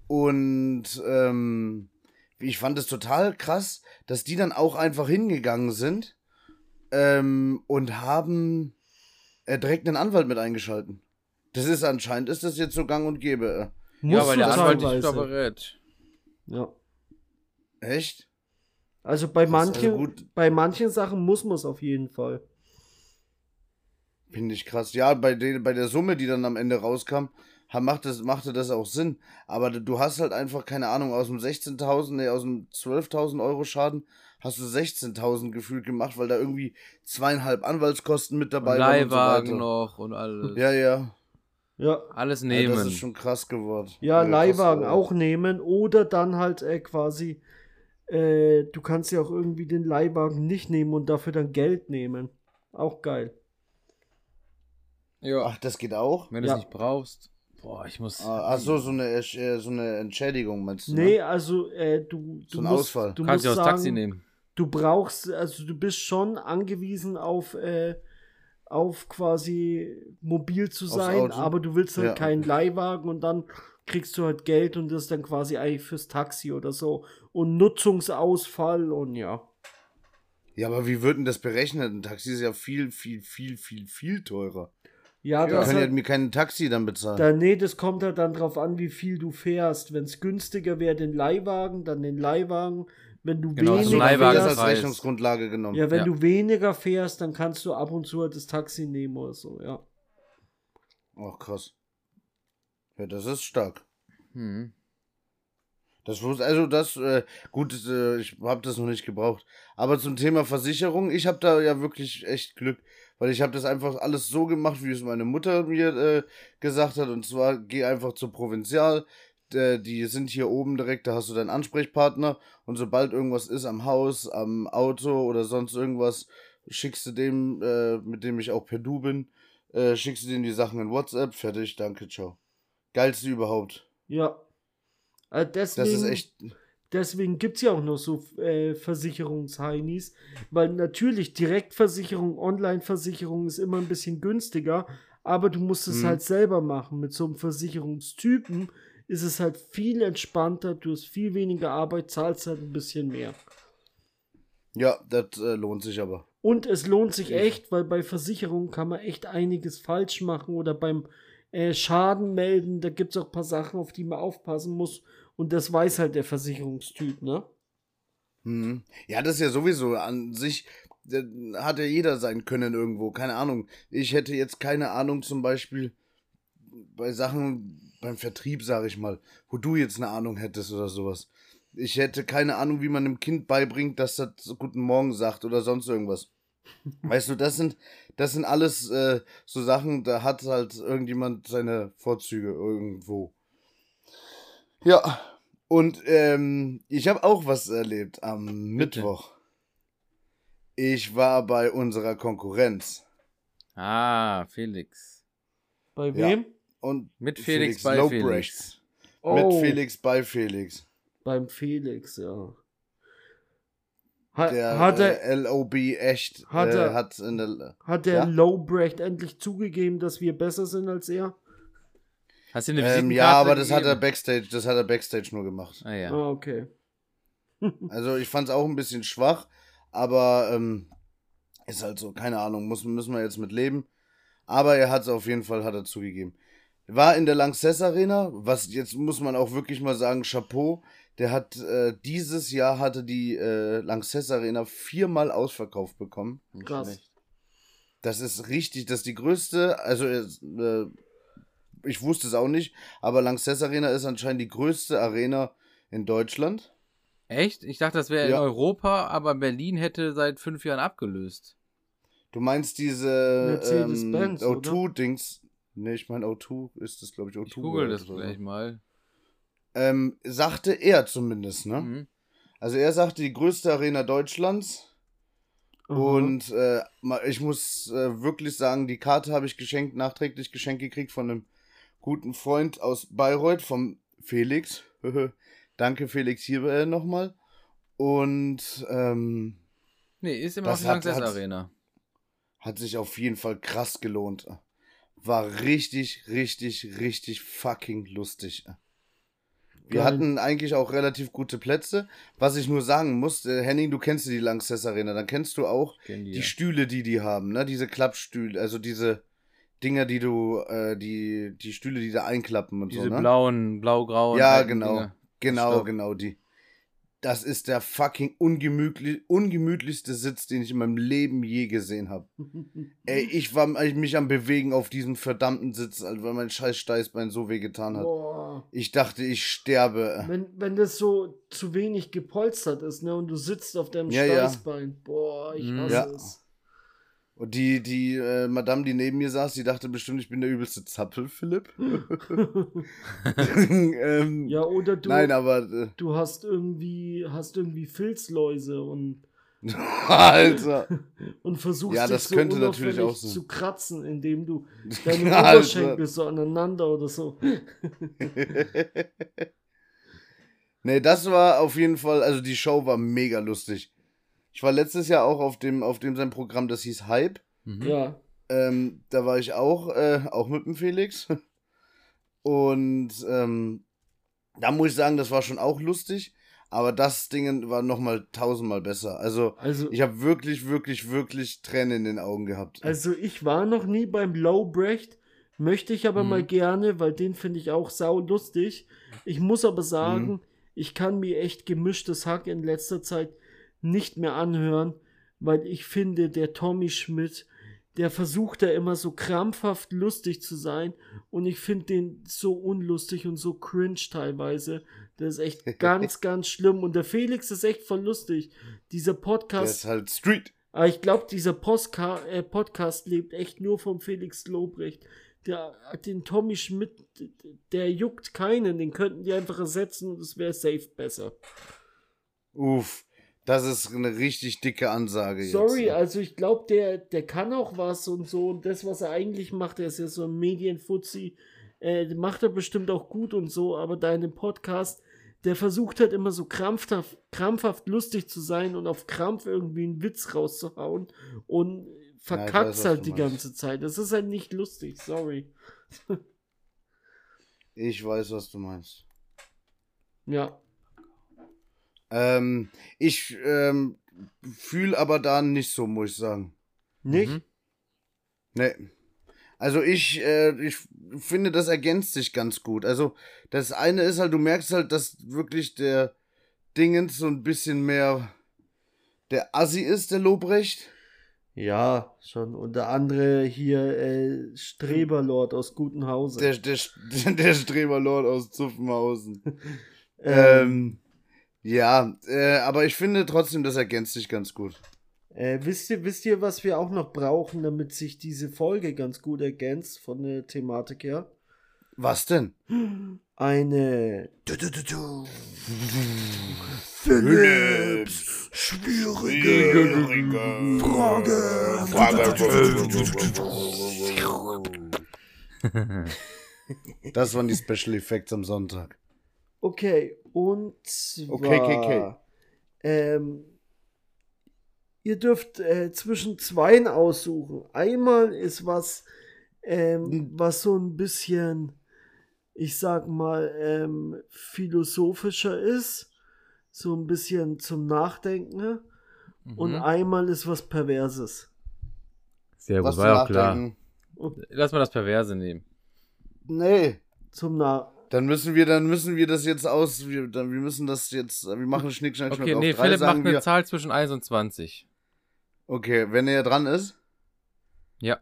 und ähm, ich fand es total krass, dass die dann auch einfach hingegangen sind ähm, und haben äh, direkt einen Anwalt mit eingeschalten. Das ist anscheinend, ist das jetzt so gang und gäbe. Ja, Musst weil der Anwalt dich teilweise. da berät. Ja. Äh, echt? Also bei Das ist manchen, also gut. bei manchen Sachen muss man es auf jeden Fall. Finde ich krass. Ja, bei, den, bei der Summe, die dann am Ende rauskam, macht das, machte das auch Sinn. Aber du- hast halt einfach, keine Ahnung, aus dem 16.000, nee, aus dem 12.000 Euro Schaden hast du 16.000 gefühlt gemacht, weil da irgendwie zweieinhalb Anwaltskosten mit dabei waren und so Leihwagen noch und alles. Ja, ja. Ja. Alles ja. nehmen. Das ist schon krass geworden. Ja, krass, Leihwagen auch nehmen oder dann halt äh, quasi, äh, du kannst ja auch irgendwie den Leihwagen nicht nehmen und dafür dann Geld nehmen. Auch geil. ja. Ach, das geht auch? Wenn du Ja. es nicht brauchst. Boah, ich muss. Ah, Ach so, so eine, äh, so eine Entschädigung meinst du? Nee, Ne? also äh, du, du So ein musst, Ausfall. Du kannst musst das sagen, Taxi nehmen. du brauchst, also du bist schon angewiesen auf, äh, auf quasi mobil zu sein, aber du willst halt Ja. keinen Leihwagen und dann kriegst du halt Geld und das ist dann quasi eigentlich fürs Taxi oder so. Und Nutzungsausfall und ja. Ja, aber wie wird denn das berechnet? Ein Taxi ist ja viel, viel, viel, viel, viel teurer. Ja, Ich das kann ja halt, mir kein Taxi dann bezahlen. da, nee, das kommt halt dann drauf an, wie viel du fährst. Wenn es günstiger wäre, den Leihwagen, dann den Leihwagen. Wenn du Genau, Also weniger das fährst, als. Rechnungsgrundlage genommen. ja, wenn Ja. du weniger fährst, dann kannst du ab und zu halt das Taxi nehmen oder so, ja. Ach, krass. Ja, das ist stark. Hm. Das wusste, also das, äh, gut, äh, ich habe das noch nicht gebraucht. Aber zum Thema Versicherung, ich habe da ja wirklich echt Glück, weil ich habe das einfach alles so gemacht, wie es meine Mutter mir äh, gesagt hat. Und zwar, geh einfach zur Provinzial, äh, die sind hier oben direkt, da hast du deinen Ansprechpartner. Und sobald irgendwas ist am Haus, am Auto oder sonst irgendwas, schickst du dem, äh, mit dem ich auch per Du bin, äh, schickst du dem die Sachen in WhatsApp, fertig, danke, ciao. Geilste überhaupt. Ja. Äh, deswegen, Das ist echt. Deswegen gibt es ja auch noch so äh, Versicherungsheinis, weil natürlich Direktversicherung, Online-Versicherung ist immer ein bisschen günstiger, aber du musst es Mhm. halt selber machen. Mit so einem Versicherungstypen ist es halt viel entspannter, du hast viel weniger Arbeit, zahlst halt ein bisschen mehr. Ja, das äh, lohnt sich aber. Und es lohnt sich echt, weil bei Versicherungen kann man echt einiges falsch machen oder beim äh, Schaden melden, da gibt es auch ein paar Sachen, auf die man aufpassen muss. Und das weiß halt der Versicherungstyp, ne? Mhm. Ja, das ist ja sowieso an sich, hat ja jeder sein Können irgendwo, keine Ahnung. Ich hätte jetzt keine Ahnung zum Beispiel bei Sachen beim Vertrieb, sage ich mal, wo du jetzt eine Ahnung hättest oder sowas. Ich hätte keine Ahnung, wie man einem Kind beibringt, dass das so Guten Morgen sagt oder sonst irgendwas. Weißt du, das sind, das sind alles äh, so Sachen, da hat halt irgendjemand seine Vorzüge irgendwo. Ja, und ähm, ich habe auch was erlebt am Mittwoch. Ich war bei unserer Konkurrenz. Ah, Felix. Bei Ja. wem? Und Mit Felix bei Lobrecht. Felix. Oh, Mit Felix bei Felix. Beim Felix, ja. Ha, Der hat er, äh, LOB echt hat äh, er- hat in der hat der ja? Lowbrecht endlich zugegeben, dass wir besser sind als er? Hast du eine ähm, Visitenkarte ja, aber das hat er? Backstage, das hat er Backstage nur gemacht. Ah ja. Ah, okay. Also ich fand es auch ein bisschen schwach, aber ähm, ist halt so, keine Ahnung, muss, müssen wir jetzt mit leben. Aber er hat es auf jeden Fall, hat er zugegeben. War in der Lanxess Arena, was jetzt muss man auch wirklich mal sagen, Chapeau. Der hat äh, dieses Jahr hatte die äh, Lanxess Arena viermal ausverkauft bekommen. Krass. Das ist richtig, das ist die größte, also äh, ich wusste es auch nicht, aber Lanxess Arena ist anscheinend die größte Arena in Deutschland. Echt? Ich dachte, das wäre Ja. in Europa, aber Berlin hätte seit fünf Jahren abgelöst. Du meinst diese ähm, Mercedes-Benz, oder? O2-Dings? Ne, ich meine O2 ist das, glaube ich, O2. Ich google das oder so. gleich mal. Ähm, sagte er zumindest, ne? Mhm. Also er sagte die größte Arena Deutschlands. Aha. Und äh, ich muss äh, wirklich sagen, die Karte habe ich geschenkt, nachträglich geschenkt gekriegt von einem guten Freund aus Bayreuth, vom Felix. Danke, Felix, hier äh, nochmal. Und ähm, Nee, ist immer noch die Lanxess Arena. hat sich auf jeden Fall krass gelohnt. War richtig, richtig, richtig fucking lustig. Wir hatten eigentlich auch relativ gute Plätze. Was ich nur sagen muss, äh, Henning, du kennst die Lanxess Arena, dann kennst du auch die die ja. Stühle, die die haben, ne? Diese Klappstühle, also diese Dinger, die du, äh, die, die Stühle, die da einklappen und Diese so, ne? blauen, blau-grauen. Ja, genau. Dinger. Genau, genau, die. Das ist der fucking ungemütlich, ungemütlichste Sitz, den ich in meinem Leben je gesehen habe. Ey, ich war mich am Bewegen auf diesem verdammten Sitz, weil mein scheiß Steißbein so wehgetan hat. Boah. Ich dachte, ich sterbe. Wenn, wenn das so zu wenig gepolstert ist, ne, und du sitzt auf deinem Ja, ja. Steißbein. Boah, ich Mhm. hasse Ja. es. Und die, die äh, Madame, die neben mir saß, die dachte bestimmt, ich bin der übelste Zappel, Philipp. ähm, ja, oder du, Nein, aber äh, du hast irgendwie, hast irgendwie Filzläuse und, Alter. und versuchst Ja, dich das so könnte natürlich auch sein. zu kratzen, indem du deine Alter. Oberschenkel so aneinander oder so. nee, das war auf jeden Fall, also die Show war mega lustig. Ich war letztes Jahr auch auf dem, auf dem sein Programm, das hieß Hype. Mhm. Ja. Ähm, da war ich auch, äh, auch mit dem Felix. Und ähm, da muss ich sagen, das war schon auch lustig. Aber das Ding war nochmal tausendmal besser. Also, Also, ich habe wirklich, wirklich, wirklich Tränen in den Augen gehabt. also ich war noch nie beim Lowbrecht, möchte ich aber Mhm. mal gerne, weil den finde ich auch sau lustig. Ich muss aber sagen, Mhm. ich kann mir echt gemischtes Hack in letzter Zeit nicht mehr anhören, weil ich finde, der Tommy Schmidt, der versucht da immer so krampfhaft lustig zu sein und ich finde den so unlustig und so cringe teilweise. Das ist echt ganz, ganz schlimm und der Felix ist echt voll lustig. Dieser Der Podcast ist halt Street. aber ich glaube, dieser Postka äh, Podcast lebt echt nur vom Felix Lobrecht. Der, den Tommy Schmidt, der juckt keinen, den könnten die einfach ersetzen und es wäre safe besser. Uff, das ist eine richtig dicke Ansage jetzt. Sorry, also ich glaube, der, der kann auch was und so. Und das, was er eigentlich macht, der ist ja so ein Medienfuzzi, äh, macht er bestimmt auch gut und so, aber da in dem Podcast, der versucht halt immer so krampfhaft, krampfhaft lustig zu sein und auf Krampf irgendwie einen Witz rauszuhauen und verkackt was halt die meinst. ganze Zeit. Das ist halt nicht lustig, sorry. Ich weiß, was du meinst. Ja. Ähm, ich ähm, fühle aber da nicht so, muss ich sagen. Nicht? Mhm. Nee. Also ich, äh, ich finde, das ergänzt sich ganz gut. Also das eine ist halt, du merkst halt, dass wirklich der Dingens so ein bisschen mehr der Assi ist, der Lobrecht. Ja, schon. Und der andere hier, äh, Streberlord aus Gutenhausen. Der, der, der Streberlord aus Zuffenhausen. ähm, Ähm, ja, äh, aber ich finde trotzdem, das ergänzt sich ganz gut. Äh, wisst, ihr, wisst ihr, was wir auch noch brauchen, damit sich diese Folge ganz gut ergänzt von der Thematik her? Was denn? Eine Philips schwierige Das waren die Special Effects am Sonntag. Okay, und zwar. Okay, okay, okay. Ähm, ihr dürft äh, zwischen zweien aussuchen. Einmal ist was, ähm, Hm. was so ein bisschen, ich sag mal, ähm, philosophischer ist. So ein bisschen zum Nachdenken. ne? Und Mhm. einmal ist was Perverses. Sehr gut, Was war auch klar. Nachdenken. Lass mal das Perverse nehmen. Nee. Zum Na Dann müssen wir, dann müssen wir das jetzt aus, wir, dann, wir müssen das jetzt, wir machen Schnick, Schnack, Schnuck Okay, auf nee, drei, Philipp macht sagen eine wir. Zahl zwischen 1 und 20. Okay, wenn er dran ist. Ja,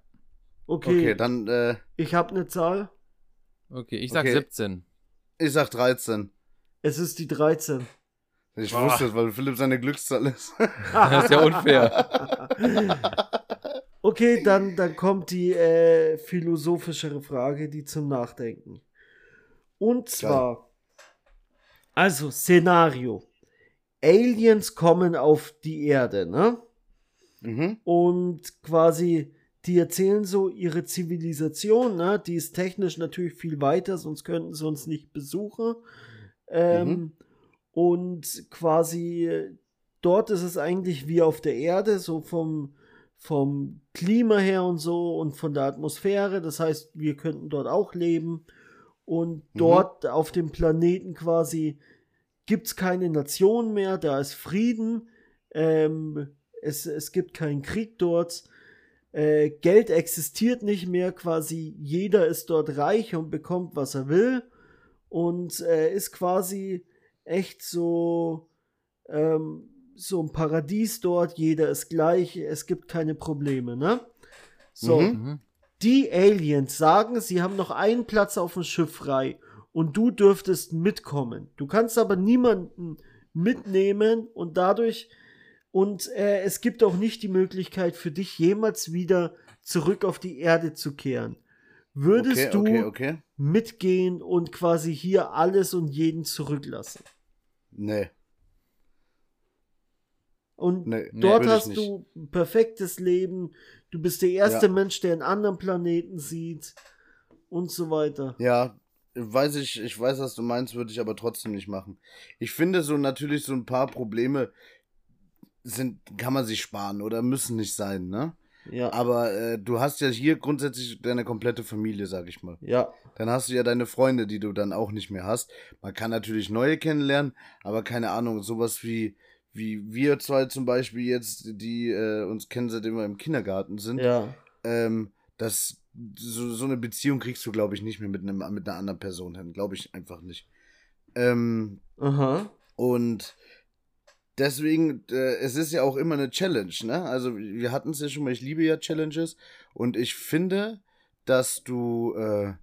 Okay, Okay, dann, äh, ich habe eine Zahl. okay, ich sag Okay. 17. ich sag 13. Es ist die 13. Ich Boah. wusste es, weil Philipp seine Glückszahl ist. Das ist ja unfair. Okay, dann, dann kommt die äh, philosophischere Frage, die zum Nachdenken. Und zwar, also Szenario. Aliens kommen auf die Erde, ne? mhm. Und quasi, die erzählen so ihre Zivilisation, ne? Die ist technisch natürlich viel weiter, sonst könnten sie uns nicht besuchen. Ähm, Mhm. Und quasi, dort ist es eigentlich wie auf der Erde, so vom, vom Klima her und so und von der Atmosphäre. Das heißt, wir könnten dort auch leben. Und dort auf dem Planeten quasi gibt es keine Nation mehr, da ist Frieden. Ähm, es, es gibt keinen Krieg dort. Äh, Geld existiert nicht mehr, quasi jeder ist dort reich und bekommt, was er will. Und äh, ist quasi echt so, ähm, so ein Paradies dort, jeder ist gleich, es gibt keine Probleme, ne? So, Mhm. Die Aliens sagen, sie haben noch einen Platz auf dem Schiff frei und du dürftest mitkommen. Du kannst aber niemanden mitnehmen und dadurch und äh, es gibt auch nicht die Möglichkeit für dich jemals wieder zurück auf die Erde zu kehren. Würdest Okay, du okay, okay. mitgehen und quasi hier alles und jeden zurücklassen? Nee. Und Nee, nee, dort ich hast du ein perfektes Leben. Du bist der erste Ja. Mensch, der einen anderen Planeten sieht und so weiter. Ja, weiß ich, ich weiß, was du meinst, würde ich aber trotzdem nicht machen. Ich finde so natürlich so ein paar Probleme sind, kann man sich sparen oder müssen nicht sein, ne? Ja. Aber äh, du hast ja hier grundsätzlich deine komplette Familie, sag ich mal. Ja. Dann hast du ja deine Freunde, die du dann auch nicht mehr hast. Man kann natürlich neue kennenlernen, aber keine Ahnung, sowas wie, wie wir zwei zum Beispiel jetzt, die äh, uns kennen, seitdem wir im Kindergarten sind, Ja. ähm, das, so, so eine Beziehung kriegst du, glaube ich, nicht mehr mit, einem, mit einer anderen Person hin. Glaube ich einfach nicht. Ähm, Aha. und deswegen, äh, es ist ja auch immer eine Challenge, ne? Also, wir hatten es ja schon mal, ich liebe ja Challenges. Und ich finde, dass du, äh,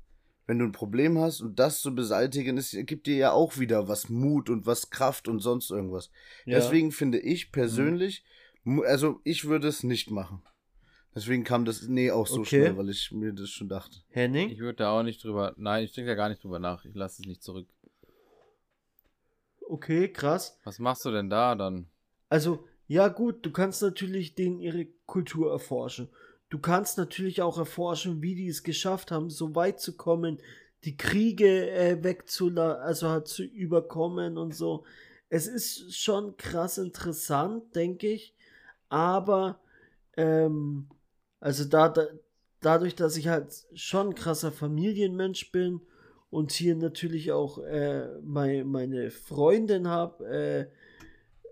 wenn du ein Problem hast und das zu beseitigen, es gibt dir ja auch wieder was Mut und was Kraft und sonst irgendwas. Ja. Deswegen finde ich persönlich, mu- also ich würde es nicht machen. Deswegen kam das Nee auch so Okay. schnell, weil ich mir das schon dachte. Henning? Ich würde da auch nicht drüber. Nein, ich denke da gar nicht drüber nach. Ich lasse es nicht zurück. Okay, krass. Was machst du denn da dann? Also, ja gut, du kannst natürlich denen ihre Kultur erforschen. Du kannst natürlich auch erforschen, wie die es geschafft haben, so weit zu kommen, die Kriege äh, wegzula also halt zu überkommen und so. Es ist schon krass interessant, denke ich. Aber, ähm, also da, da, dadurch, dass ich halt schon ein krasser Familienmensch bin und hier natürlich auch äh, mei- meine Freundin habe, äh,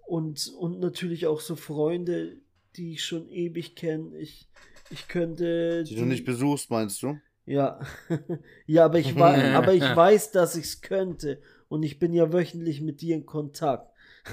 und, und natürlich auch so Freunde, die ich schon ewig kenne. Ich, ich könnte. Die du nicht besuchst, meinst du? Ja. ja, aber ich, wei- aber ich weiß, dass ich es könnte. Und ich bin ja wöchentlich mit dir in Kontakt.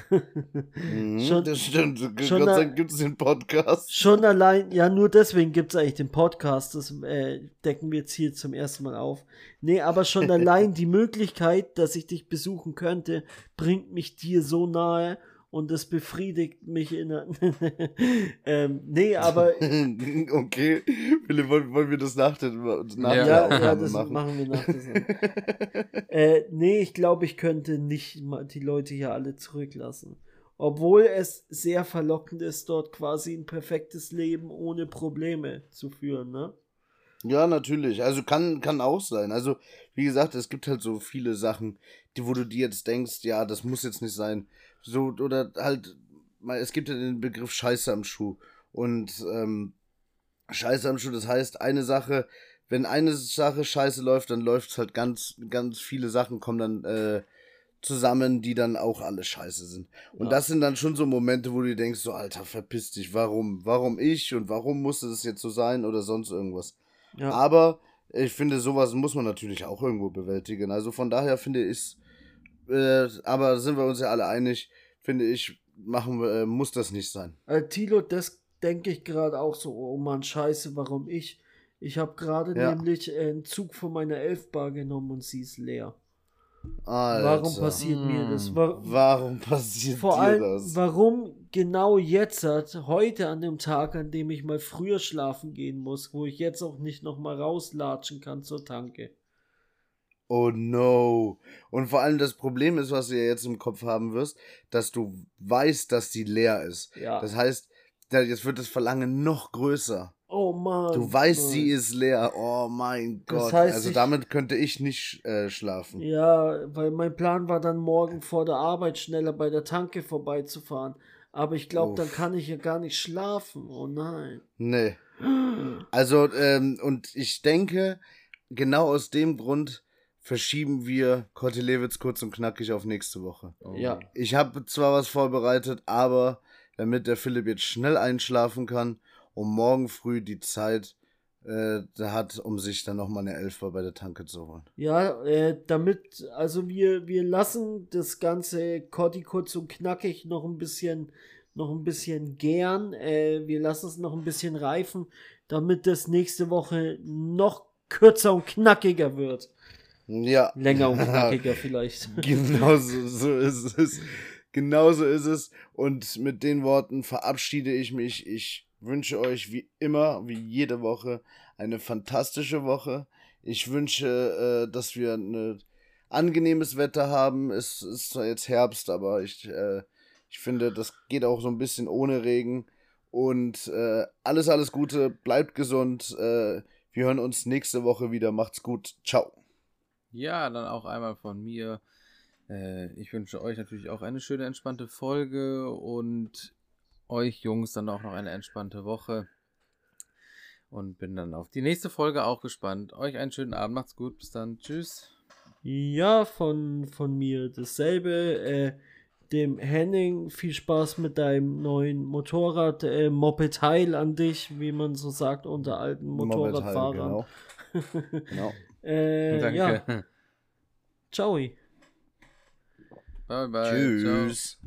Mhm, Schon- das stimmt. schon Gott sei da- Dank gibt es den Podcast. Schon allein, ja, nur deswegen gibt es eigentlich den Podcast. Das äh, decken wir jetzt hier zum ersten Mal auf. Nee, aber schon allein die Möglichkeit, dass ich dich besuchen könnte, bringt mich dir so nahe und das befriedigt mich in der. ähm, nee, aber. okay. Philipp, wollen, wollen wir das nach der, nach Ja, der Ja, das machen? machen, wir nach der äh, nee, ich glaube, ich könnte nicht mal die Leute hier alle zurücklassen. Obwohl es sehr verlockend ist, dort quasi ein perfektes Leben ohne Probleme zu führen, ne? Ja, natürlich. Also kann, kann auch sein. Also, wie gesagt, es gibt halt so viele Sachen, die, wo du dir jetzt denkst, ja, das muss jetzt nicht sein. So, oder halt, mal, es gibt ja den Begriff Scheiße am Schuh. Und ähm, Scheiße am Schuh, das heißt, eine Sache, wenn eine Sache scheiße läuft, dann läuft halt ganz, ganz viele Sachen kommen dann äh, zusammen, die dann auch alle scheiße sind. Und Ja. das sind dann schon so Momente, wo du denkst, so, Alter, verpiss dich, warum? Warum ich und warum musste das jetzt so sein oder sonst irgendwas? Ja. Aber ich finde, sowas muss man natürlich auch irgendwo bewältigen. Also von daher finde ich, äh, aber sind wir uns ja alle einig, finde ich, machen wir, äh, muss das nicht sein. Äh, Tilo, das denke ich gerade auch so, oh Mann, scheiße, warum ich? Ich habe gerade Ja. nämlich einen Zug von meiner Elfbar genommen und sie ist leer. Alter. Warum passiert mir das? Mm. Wa- Warum passiert Vor dir allem, das? warum genau jetzt, heute an dem Tag, an dem ich mal früher schlafen gehen muss, wo ich jetzt auch nicht nochmal rauslatschen kann zur Tanke. Oh no. Und vor allem das Problem ist, was du ja jetzt im Kopf haben wirst, dass du weißt, dass die leer ist. Ja. Das heißt, jetzt wird das Verlangen noch größer. oh Mann. Du weißt, Mann. sie ist leer. Oh mein Das Gott. heißt, also damit könnte ich nicht äh, schlafen. Ja, weil mein Plan war dann morgen vor der Arbeit schneller bei der Tanke vorbeizufahren. Aber ich glaube, dann kann ich ja gar nicht schlafen. Oh nein. Nee. Also, ähm, und ich denke, genau aus dem Grund verschieben wir Kortelewitz kurz und knackig auf nächste Woche. Oh. Ja. Ich habe zwar was vorbereitet, aber damit der Philipp jetzt schnell einschlafen kann und morgen früh die Zeit äh, hat, um sich dann nochmal eine Elfer bei der Tanke zu holen. Ja, äh, damit, also wir, wir lassen das ganze Kotti kurz und knackig noch ein bisschen, noch ein bisschen gern. Äh, wir lassen es noch ein bisschen reifen, damit das nächste Woche noch kürzer und knackiger wird. Ja. Länger und knackiger vielleicht. Genau so, so ist es. Genauso ist es. Und mit den Worten verabschiede ich mich. Ich wünsche euch wie immer, wie jede Woche, eine fantastische Woche. Ich wünsche, äh, dass wir ein angenehmes Wetter haben. Es ist zwar jetzt Herbst, aber ich, äh, ich finde, das geht auch so ein bisschen ohne Regen. Und äh, alles, alles Gute. Bleibt gesund. Äh, wir hören uns nächste Woche wieder. Macht's gut. Ciao. Ja, dann auch einmal von mir. Äh, ich wünsche euch natürlich auch eine schöne, entspannte Folge und euch Jungs dann auch noch eine entspannte Woche. Und bin dann auf die nächste Folge auch gespannt. Euch einen schönen Abend, macht's gut, bis dann, tschüss. Ja, von, von mir dasselbe. Äh, dem Henning viel Spaß mit deinem neuen Motorrad. Äh, Moped Heil an dich, wie man so sagt unter alten Motorradfahrern. Genau. genau. Äh, Danke. Ja, ciao. Bye, bye. Ciao. Tschüss.